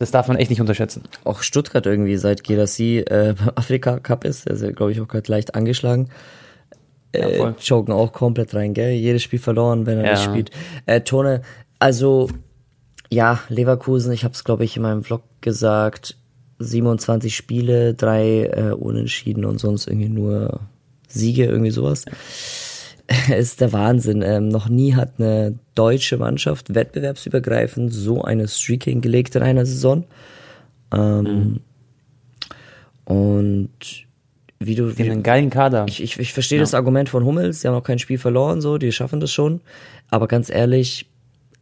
Das darf man echt nicht unterschätzen. Auch Stuttgart irgendwie, seit Gerassi äh, beim Afrika Cup ist, also glaube ich auch gerade leicht angeschlagen. Äh, ja, choken auch komplett rein, gell? Jedes Spiel verloren, wenn er ja. nicht spielt. Äh, Tone, also ja, Leverkusen, ich habe es, glaube ich, in meinem Vlog gesagt, 27 Spiele, drei äh, Unentschieden und sonst irgendwie nur Siege, irgendwie sowas. ist der Wahnsinn. Ähm, noch nie hat eine deutsche Mannschaft wettbewerbsübergreifend so eine Streak hingelegt in einer Saison. Ähm, mhm. Und wie du. Die haben einen geilen Kader. Ich, ich, ich verstehe ja. das Argument von Hummels, die haben noch kein Spiel verloren, so, die schaffen das schon. Aber ganz ehrlich,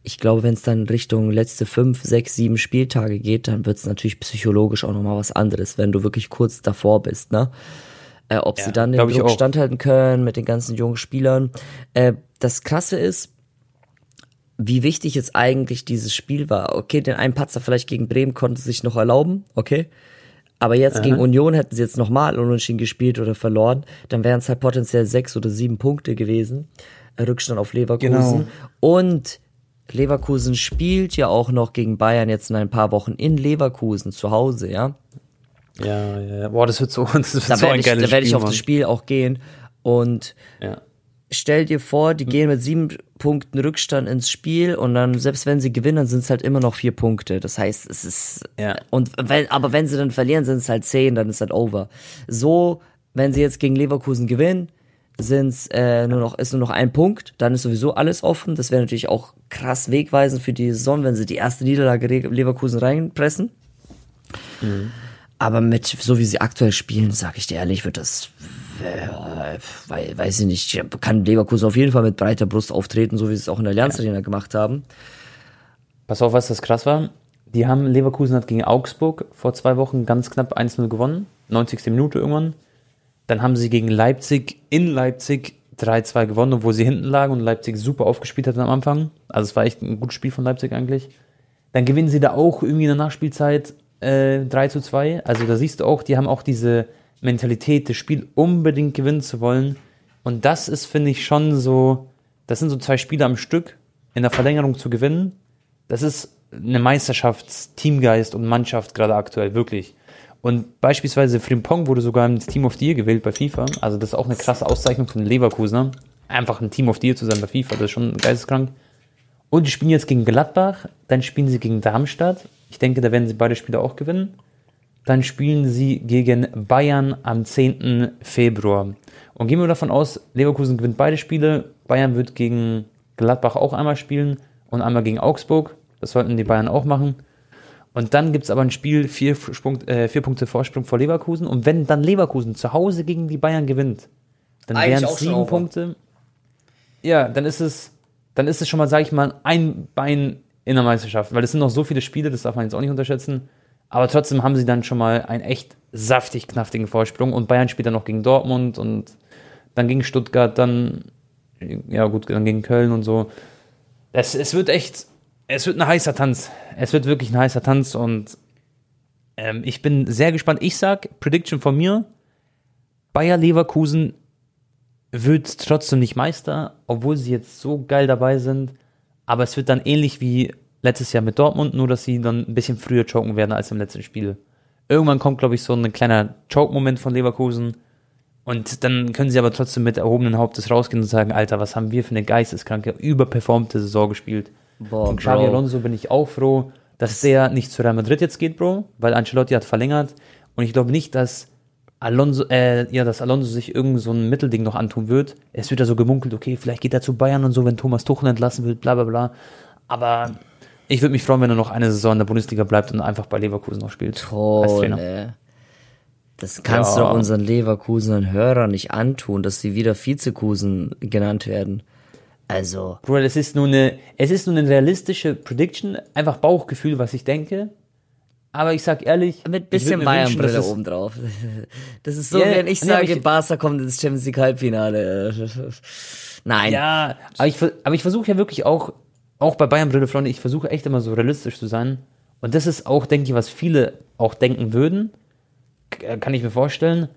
ich glaube, wenn es dann Richtung letzte fünf, sechs, sieben Spieltage geht, dann wird es natürlich psychologisch auch nochmal was anderes, wenn du wirklich kurz davor bist, ne? Äh, ob ja, sie dann den Druck standhalten können mit den ganzen jungen Spielern. Äh, das Krasse ist, wie wichtig jetzt eigentlich dieses Spiel war. Okay, den einen Patzer vielleicht gegen Bremen konnte sich noch erlauben, okay. Aber jetzt Aha. gegen Union hätten sie jetzt nochmal unentschieden gespielt oder verloren, dann wären es halt potenziell sechs oder sieben Punkte gewesen. Rückstand auf Leverkusen. Genau. Und Leverkusen spielt ja auch noch gegen Bayern jetzt in ein paar Wochen in Leverkusen zu Hause, ja. Ja, ja, ja. Boah, das wird so, das wird da so ein ich, geiles Da werde ich auf Mann. das Spiel auch gehen. Und ja. stell dir vor, die gehen mit sieben Punkten Rückstand ins Spiel und dann, selbst wenn sie gewinnen, sind es halt immer noch vier Punkte. Das heißt, es ist. Ja. Und wenn, aber wenn sie dann verlieren, sind es halt zehn, dann ist halt over. So, wenn sie jetzt gegen Leverkusen gewinnen, sind's äh, nur noch ist nur noch ein Punkt, dann ist sowieso alles offen. Das wäre natürlich auch krass wegweisend für die Saison, wenn sie die erste Niederlage Leverkusen reinpressen. Mhm. Aber mit so wie sie aktuell spielen, sage ich dir ehrlich, wird das äh, weiß ich nicht, kann Leverkusen auf jeden Fall mit breiter Brust auftreten, so wie sie es auch in der Allianz Arena gemacht haben. Pass auf, was das krass war. Die haben Leverkusen hat gegen Augsburg vor zwei Wochen ganz knapp 1-0 gewonnen, 90. Minute irgendwann. Dann haben sie gegen Leipzig in Leipzig 3-2 gewonnen, obwohl sie hinten lagen und Leipzig super aufgespielt hat am Anfang. Also es war echt ein gutes Spiel von Leipzig eigentlich. Dann gewinnen sie da auch irgendwie in der Nachspielzeit äh, 3 zu 2. Also da siehst du auch, die haben auch diese Mentalität, das Spiel unbedingt gewinnen zu wollen. Und das ist, finde ich, schon so, das sind so zwei Spiele am Stück in der Verlängerung zu gewinnen. Das ist eine Meisterschaft, Teamgeist und Mannschaft gerade aktuell, wirklich. Und beispielsweise Frimpong wurde sogar ins Team of the Year gewählt bei FIFA. Also das ist auch eine krasse Auszeichnung von Leverkusen. Einfach ein Team of the Year zu sein bei FIFA, das ist schon geisteskrank. Und die spielen jetzt gegen Gladbach, dann spielen sie gegen Darmstadt. Ich denke, da werden sie beide Spiele auch gewinnen. Dann spielen sie gegen Bayern am 10. Februar. Und gehen wir davon aus, Leverkusen gewinnt beide Spiele. Bayern wird gegen Gladbach auch einmal spielen und einmal gegen Augsburg. Das sollten die Bayern auch machen. Und dann gibt es aber ein Spiel, vier, Sprung, äh, vier Punkte Vorsprung vor Leverkusen. Und wenn dann Leverkusen zu Hause gegen die Bayern gewinnt, dann wären es sieben Punkte. Ja, dann ist es, dann ist es schon mal, sage ich mal, ein Bein in der Meisterschaft. Weil es sind noch so viele Spiele, das darf man jetzt auch nicht unterschätzen. Aber trotzdem haben sie dann schon mal einen echt saftig knaftigen Vorsprung. Und Bayern spielt dann noch gegen Dortmund und dann gegen Stuttgart, dann, ja gut, dann gegen Köln und so. Es, es wird echt, es wird ein heißer Tanz. Es wird wirklich ein heißer Tanz und ähm, ich bin sehr gespannt. Ich sag, Prediction von mir, Bayer Leverkusen wird trotzdem nicht Meister, obwohl sie jetzt so geil dabei sind. Aber es wird dann ähnlich wie letztes Jahr mit Dortmund, nur dass sie dann ein bisschen früher choken werden als im letzten Spiel. Irgendwann kommt, glaube ich, so ein kleiner Choke-Moment von Leverkusen. Und dann können sie aber trotzdem mit erhobenen Hauptes rausgehen und sagen, Alter, was haben wir für eine geisteskranke, überperformte Saison gespielt. Boah, Gegen Xavi Alonso bin ich auch froh, dass der nicht zu Real Madrid jetzt geht, Bro, weil Ancelotti hat verlängert. Und ich glaube nicht, dass Alonso, äh, ja, dass Alonso sich irgend so ein Mittelding noch antun wird. Es wird ja so gemunkelt, okay, vielleicht geht er zu Bayern und so, wenn Thomas Tuchel entlassen wird, bla bla bla. Aber ich würde mich freuen, wenn er noch eine Saison in der Bundesliga bleibt und einfach bei Leverkusen noch spielt. Toll, ne? Das kannst ja. du unseren Leverkusenern Hörern nicht antun, dass sie wieder Vizekusen genannt werden. Also. Bruder, es ist nur eine, es ist nur eine realistische Prediction, einfach Bauchgefühl, was ich denke. Aber ich sag ehrlich, mit bisschen Bayern-Brille oben drauf. Das ist so, yeah, wenn ich sage, ich, Barca kommt ins Champions League Halbfinale. Nein. Ja, aber ich, aber ich versuche ja wirklich auch, auch bei Bayern-Brille, Freunde, ich versuche echt immer so realistisch zu sein. Und das ist auch, denke ich, was viele auch denken würden. Kann ich mir vorstellen.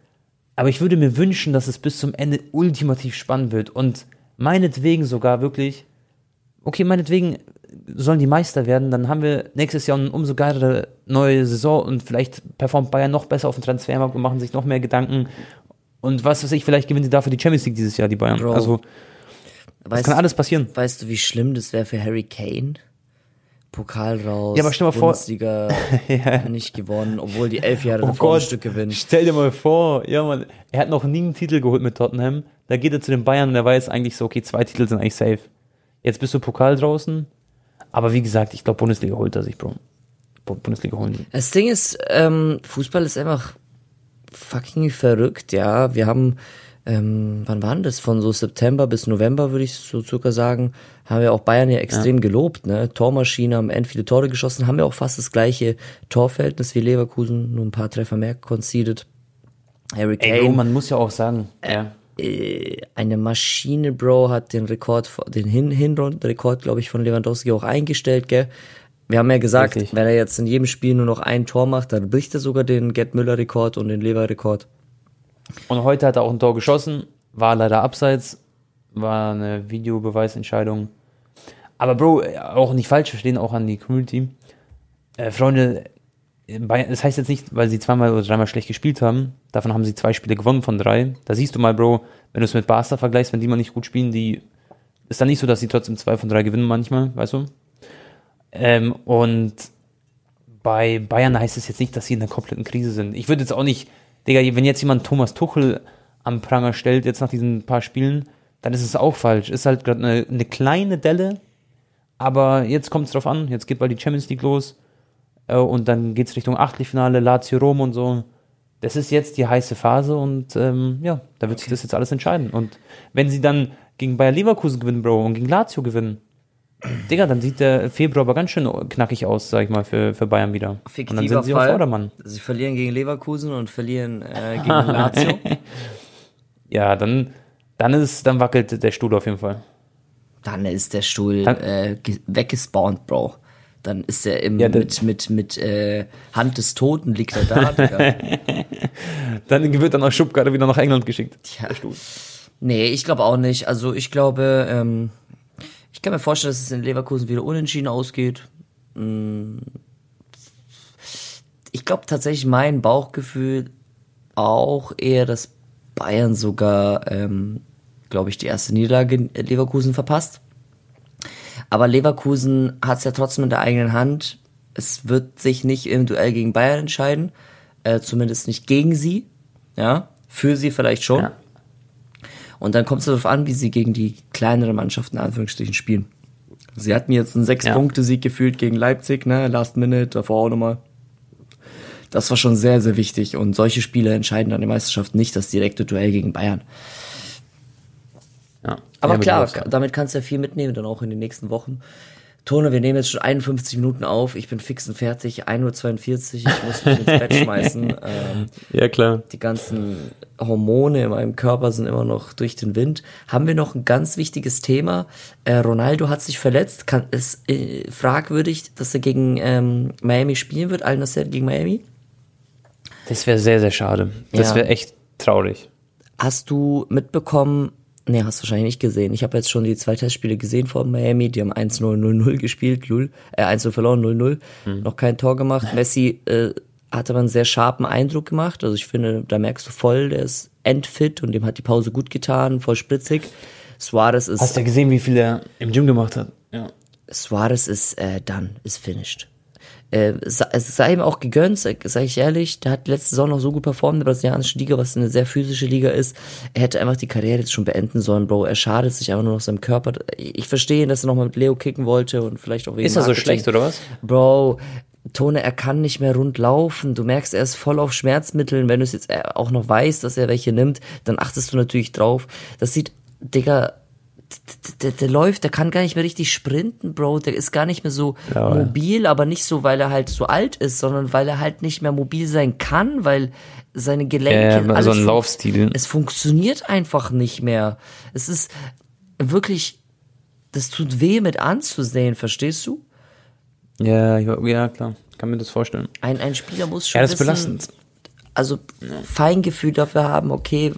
Aber ich würde mir wünschen, dass es bis zum Ende ultimativ spannend wird. Und meinetwegen sogar wirklich, okay, meinetwegen sollen die Meister werden, dann haben wir nächstes Jahr eine umso geilere neue Saison und vielleicht performt Bayern noch besser auf dem Transfermarkt und machen sich noch mehr Gedanken. Und was weiß ich, vielleicht gewinnen sie dafür die Champions League dieses Jahr, die Bayern. Bro, also, das kann alles passieren. Weißt du, wie schlimm das wäre für Harry Kane? Pokal raus, Ja, aber stell mal vor- Bundesliga nicht gewonnen, obwohl die elf Jahre Oh davor ein Stück gewinnen. stell dir mal vor, ja man, er hat noch nie einen Titel geholt mit Tottenham. Da geht er zu den Bayern und er weiß eigentlich so, okay, zwei Titel sind eigentlich safe. Jetzt bist du Pokal draußen. Aber wie gesagt, ich glaube, Bundesliga holt er sich, Bro. Bu- Bundesliga holen die. Das Ding ist, ähm, Fußball ist einfach fucking verrückt, ja. Wir haben, ähm, wann war denn das? Von so September bis November, würde ich so circa sagen, haben wir auch Bayern ja extrem gelobt, ne? Tormaschine, haben end viele Tore geschossen, haben ja auch fast das gleiche Torverhältnis wie Leverkusen, nur ein paar Treffer mehr conceded. Harry Kane, Ey, Bro, man muss ja auch sagen, ja. äh, eine Maschine, Bro, hat den Rekord, den Hin Hinrundenrekord, glaube ich, von Lewandowski auch eingestellt, gell? Wir haben ja gesagt, Richtig. wenn er jetzt in jedem Spiel nur noch ein Tor macht, dann bricht er sogar den Gerd Müller-Rekord und den Lever-Rekord. Und heute hat er auch ein Tor geschossen, war leider abseits, war eine Videobeweisentscheidung. Aber Bro, auch nicht falsch verstehen, auch an die Community. Äh, Freunde, das heißt jetzt nicht, weil sie zweimal oder dreimal schlecht gespielt haben, davon haben sie zwei Spiele gewonnen von drei. Da siehst du mal, Bro, wenn du es mit Barca vergleichst, wenn die mal nicht gut spielen, die ist dann nicht so, dass sie trotzdem zwei von drei gewinnen manchmal, weißt du? Ähm, und bei Bayern heißt es jetzt nicht, dass sie in einer kompletten Krise sind. Ich würde jetzt auch nicht, Digga, wenn jetzt jemand Thomas Tuchel am Pranger stellt, jetzt nach diesen paar Spielen, dann ist es auch falsch. Ist halt gerade eine, eine kleine Delle, aber jetzt kommt es drauf an. Jetzt geht bald die Champions League los äh, und dann geht es Richtung Achtelfinale, Lazio Rom und so. Das ist jetzt die heiße Phase und ähm, ja, da wird sich das jetzt alles entscheiden. Und wenn sie dann gegen Bayer Leverkusen gewinnen, Bro, und gegen Lazio gewinnen, Digga, dann sieht der Februar aber ganz schön knackig aus, sag ich mal, für, für Bayern wieder. und dann sind sie auf Vordermann. Sie verlieren gegen Leverkusen und verlieren äh, gegen Lazio. Ja, dann, dann ist, dann wackelt der Stuhl auf jeden Fall. Dann ist der Stuhl Dann- äh, ge- weggespawnt, Bro. Dann ist er im, Ja, mit, mit, mit äh, Hand des Toten liegt er da. Digga. Dann wird dann auch Schubkarre wieder nach England geschickt. Tja. Nee, ich glaube auch nicht. Also ich glaube, ähm, ich kann mir vorstellen, dass es in Leverkusen wieder unentschieden ausgeht. Mm. Ich glaube tatsächlich mein Bauchgefühl auch eher, dass Bayern sogar, ähm, glaube ich, die erste Niederlage in Leverkusen verpasst. Aber Leverkusen hat es ja trotzdem in der eigenen Hand. Es wird sich nicht im Duell gegen Bayern entscheiden, äh, zumindest nicht gegen sie. Ja, für sie vielleicht schon. Ja. Und dann kommt es darauf an, wie sie gegen die kleinere Mannschaften in Anführungsstrichen spielen. Sie hatten jetzt einen Sechs-Punkte-Sieg gefühlt gegen Leipzig, ne? Last Minute, davor auch nochmal. Das war schon sehr, sehr wichtig. Und solche Spiele entscheiden dann die Meisterschaft nicht das direkte Duell gegen Bayern. Ja. Aber klar, damit kannst du ja viel mitnehmen, dann auch in den nächsten Wochen. Tone, wir nehmen jetzt schon 51 Minuten auf. Ich bin fix und fertig. 1.42 Uhr. Ich muss mich ins Bett schmeißen. Ähm, Ja, klar. die ganzen Hormone in meinem Körper sind immer noch durch den Wind. Haben wir noch ein ganz wichtiges Thema? Äh, Ronaldo hat sich verletzt. Kann, ist äh, fragwürdig, dass er gegen ähm, Miami spielen wird. Al Nasser gegen Miami. Das wäre sehr, sehr schade. Das Ja. wäre echt traurig. Hast du mitbekommen, nee, hast du wahrscheinlich nicht gesehen. Ich habe jetzt schon die zwei Testspiele gesehen von Miami, die haben 1-0-0-0 gespielt, Lul, äh, 1-0 verloren, 0-0, noch kein Tor gemacht. Messi äh, hat aber einen sehr scharfen Eindruck gemacht, also ich finde, da merkst du voll, der ist endfit und dem hat die Pause gut getan, voll spritzig. Suarez ist, Hast du gesehen, wie viel er im Gym gemacht hat? Ja. Suarez ist äh, done, ist finished. Äh, es sei ihm auch gegönnt, sag, sag ich ehrlich, der hat letzte Saison noch so gut performt in der brasilianischen Liga, was eine sehr physische Liga ist. Er hätte einfach die Karriere jetzt schon beenden sollen, Bro. Er schadet sich einfach nur noch seinem Körper. Ich verstehe, dass er nochmal mit Leo kicken wollte und vielleicht auch wegen Ist er so schlecht, oder was? Bro, Tone, er kann nicht mehr rund laufen. Du merkst, er ist voll auf Schmerzmitteln. Wenn du es jetzt äh, auch noch weißt, dass er welche nimmt, dann achtest du natürlich drauf. Das sieht, Digga, der, der, läuft, der kann gar nicht mehr richtig sprinten, Bro. Der ist gar nicht mehr so Ja, mobil, aber nicht so, weil er halt so alt ist, sondern weil er halt nicht mehr mobil sein kann, weil seine Gelenke. Ja, ja, alles so ein Laufstil. Es funktioniert einfach nicht mehr. Es ist wirklich, das tut weh mit anzusehen, verstehst du? Ja, ja, klar. Kann mir das vorstellen. Ein, ein Spieler muss schon Ja, das ist belastend. also Feingefühl dafür haben, okay,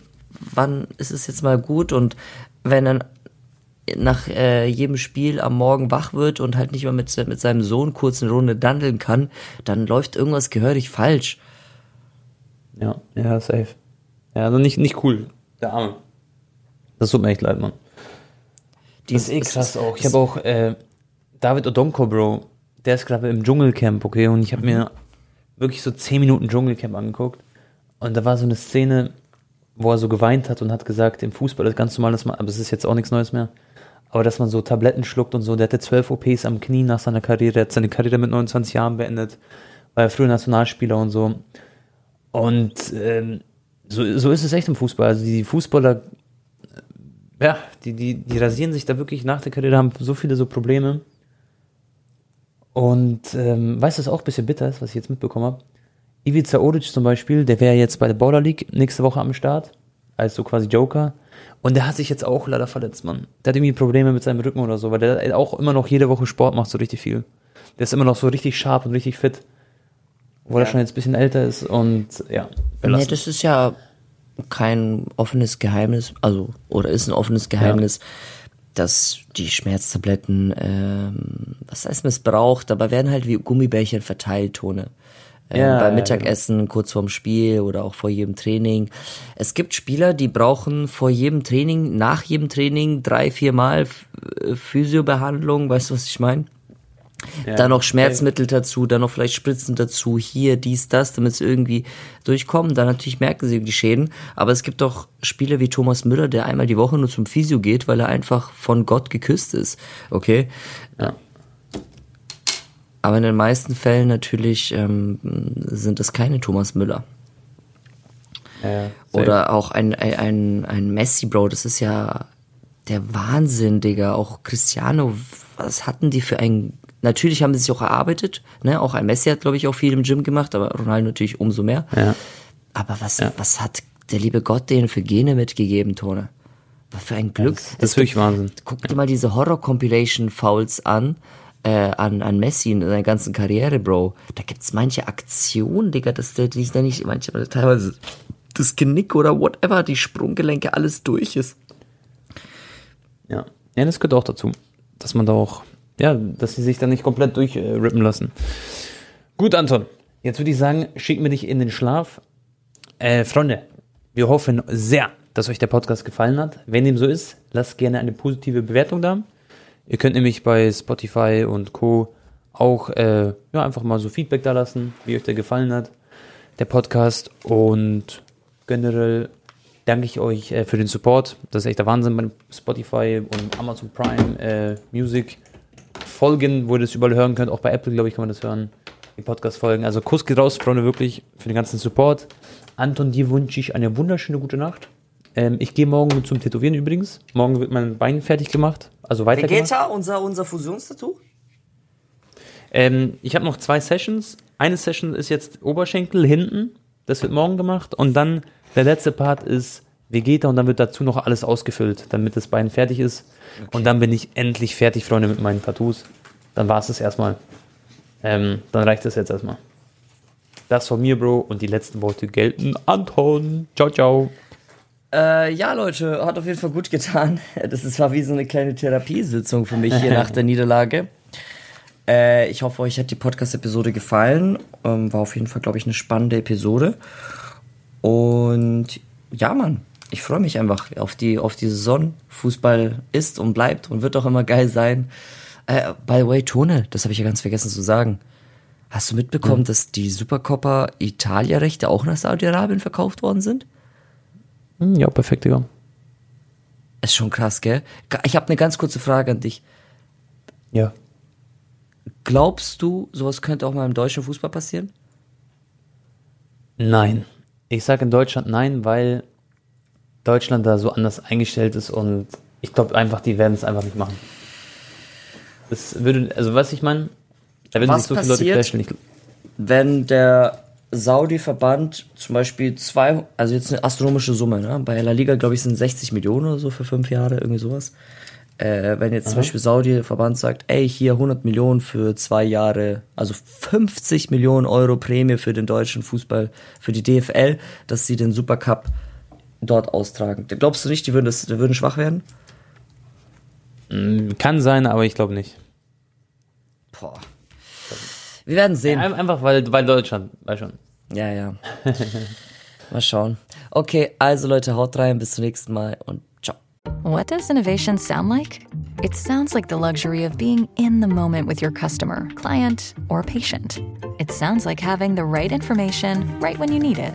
wann ist es jetzt mal gut und wenn dann nach äh, jedem Spiel am Morgen wach wird und halt nicht mehr mit, mit seinem Sohn kurz eine Runde dandeln kann, dann läuft irgendwas gehörig falsch. Ja, ja, safe. Ja, also nicht, nicht cool. Der Arme. Das tut mir echt leid, Mann. Die Das ist eh krass auch. Ich habe auch äh, David Odonko, Bro. der ist gerade im Dschungelcamp, okay, und ich habe mir wirklich so 10 Minuten Dschungelcamp angeguckt und da war so eine Szene, wo er so geweint hat und hat gesagt, im Fußball ist ganz normal, dass man, aber es ist jetzt auch nichts Neues mehr, aber dass man so Tabletten schluckt und so, der hatte 12 OPs am Knie nach seiner Karriere, er hat seine Karriere mit 29 Jahren beendet, war ja früher Nationalspieler und so und ähm, so, so ist es echt im Fußball, also die Fußballer ja, die, die, die rasieren sich da wirklich nach der Karriere, haben so viele so Probleme. Und ähm, weißt du, was auch ein bisschen bitter ist, was ich jetzt mitbekommen habe? Ivica Oric zum Beispiel, der wäre jetzt bei der Border League nächste Woche am Start, als so quasi Joker. Und der hat sich jetzt auch leider verletzt, Mann. Der hat irgendwie Probleme mit seinem Rücken oder so, weil der auch immer noch jede Woche Sport macht, so richtig viel. Der ist immer noch so richtig scharf und richtig fit. Obwohl ja. er schon jetzt ein bisschen älter ist und ja. Nee, das ist ja kein offenes Geheimnis, also, oder ist ein offenes Geheimnis, ja. dass die Schmerztabletten, ähm, was heißt missbraucht, aber werden halt wie Gummibärchen verteilt, Tone. Ähm, ja, beim Mittagessen, ja, genau. kurz vorm Spiel oder auch vor jedem Training. Es gibt Spieler, die brauchen vor jedem Training, nach jedem Training drei, vier Mal Physiobehandlung, weißt du, was ich meine? Ja, dann noch Schmerzmittel dazu, dann noch vielleicht Spritzen dazu, hier, dies, das, damit sie irgendwie durchkommen. Dann natürlich merken sie die Schäden. Aber es gibt doch Spieler wie Thomas Müller, der einmal die Woche nur zum Physio geht, weil er einfach von Gott geküsst ist. Okay? Ja. Aber in den meisten Fällen natürlich ähm, sind es keine Thomas Müller. Ja, Oder auch ein, ein, ein Messi, Bro, das ist ja der Wahnsinn, Digga. Auch Cristiano, was hatten die für ein Natürlich haben sie sich auch erarbeitet. Ne? Auch ein Messi hat, glaube ich, auch viel im Gym gemacht, aber Ronaldo natürlich umso mehr. Ja. Aber was, ja. was hat der liebe Gott denen für Gene mitgegeben, Tone? Was für ein Glück. Das, das ist wirklich Wahnsinn. Guck dir mal diese Horror-Compilation-Fouls an, äh, an, an Messi in seiner ganzen Karriere, Bro. Da gibt's manche Aktionen, Digga, dass der dich da nicht, manchmal teilweise das Genick oder whatever, die Sprunggelenke, alles durch ist. Ja. Ja, das gehört auch dazu, dass man da auch ja, dass sie sich dann nicht komplett durchrippen äh, lassen. Gut, Anton. Jetzt würde ich sagen, schick mir dich in den Schlaf. Äh, Freunde, wir hoffen sehr, dass euch der Podcast gefallen hat. Wenn dem so ist, lasst gerne eine positive Bewertung da. Ihr könnt nämlich bei Spotify und Co. auch äh, ja, einfach mal so Feedback da lassen, wie euch der gefallen hat, der Podcast. Und generell danke ich euch äh, für den Support. Das ist echt der Wahnsinn bei Spotify und Amazon Prime äh, Music. Folgen, wo ihr das überall hören könnt. Auch bei Apple, glaube ich, kann man das hören. Die Podcast-Folgen. Also Kuss geht raus, Freunde, wirklich für den ganzen Support. Anton, dir wünsche ich eine wunderschöne gute Nacht. Ähm, ich gehe morgen zum Tätowieren übrigens. Morgen wird mein Bein fertig gemacht. Also weiter. Vegeta, unser, unser Fusionstattoo? Ähm, ich habe noch zwei Sessions. Eine Session ist jetzt Oberschenkel hinten. Das wird morgen gemacht. Und dann der letzte Part ist Vegeta und dann wird dazu noch alles ausgefüllt, damit das Bein fertig ist. Okay. Und dann bin ich endlich fertig, Freunde, mit meinen Tattoos. Dann war es das erstmal. Ähm, dann reicht es jetzt erstmal. Das von mir, Bro. Und die letzten Worte gelten Anton. Ciao, ciao. Äh, ja, Leute, hat auf jeden Fall gut getan. Das war wie so eine kleine Therapiesitzung für mich hier nach der Niederlage. Äh, ich hoffe, euch hat die Podcast-Episode gefallen. Ähm, war auf jeden Fall, glaube ich, eine spannende Episode. Und ja, Mann, ich freue mich einfach auf die, auf die Saison. Fußball ist und bleibt und wird auch immer geil sein. Äh, by the way, Tone, das habe ich ja ganz vergessen zu sagen. Hast du mitbekommen, mhm. dass die Supercoppa Italia-Rechte auch nach Saudi-Arabien verkauft worden sind? Hm, ja, perfekt, Digga. Ist schon krass, gell? Ich habe eine ganz kurze Frage an dich. Ja. Glaubst du, sowas könnte auch mal im deutschen Fußball passieren? Nein. Ich sage in Deutschland nein, weil Deutschland da so anders eingestellt ist und ich glaube einfach, die werden es einfach nicht machen. Das würde, also was ich meine, da werden was sich so viele Leute querstellen. Wenn der Saudi-Verband zum Beispiel zwei, also jetzt eine astronomische Summe, ne? bei La Liga glaube ich sind 60 Millionen oder so für fünf Jahre, irgendwie sowas. Äh, wenn jetzt Aha. zum Beispiel Saudi-Verband sagt, ey, hier 100 Millionen für zwei Jahre, also 50 Millionen Euro Prämie für den deutschen Fußball, für die DFL, dass sie den Supercup dort austragen. Glaubst du nicht, die würden, das, die würden schwach werden? Mm, kann sein, aber ich glaube nicht. Boah. Wir werden sehen. Einfach weil, weil Deutschland, weiß schon. Ja, ja. Mal schauen. Okay, also Leute, haut rein, bis zum nächsten Mal und ciao. What does innovation sound like? It sounds like the luxury of being in the moment with your customer, client, or patient. It sounds like having the right information right when you need it.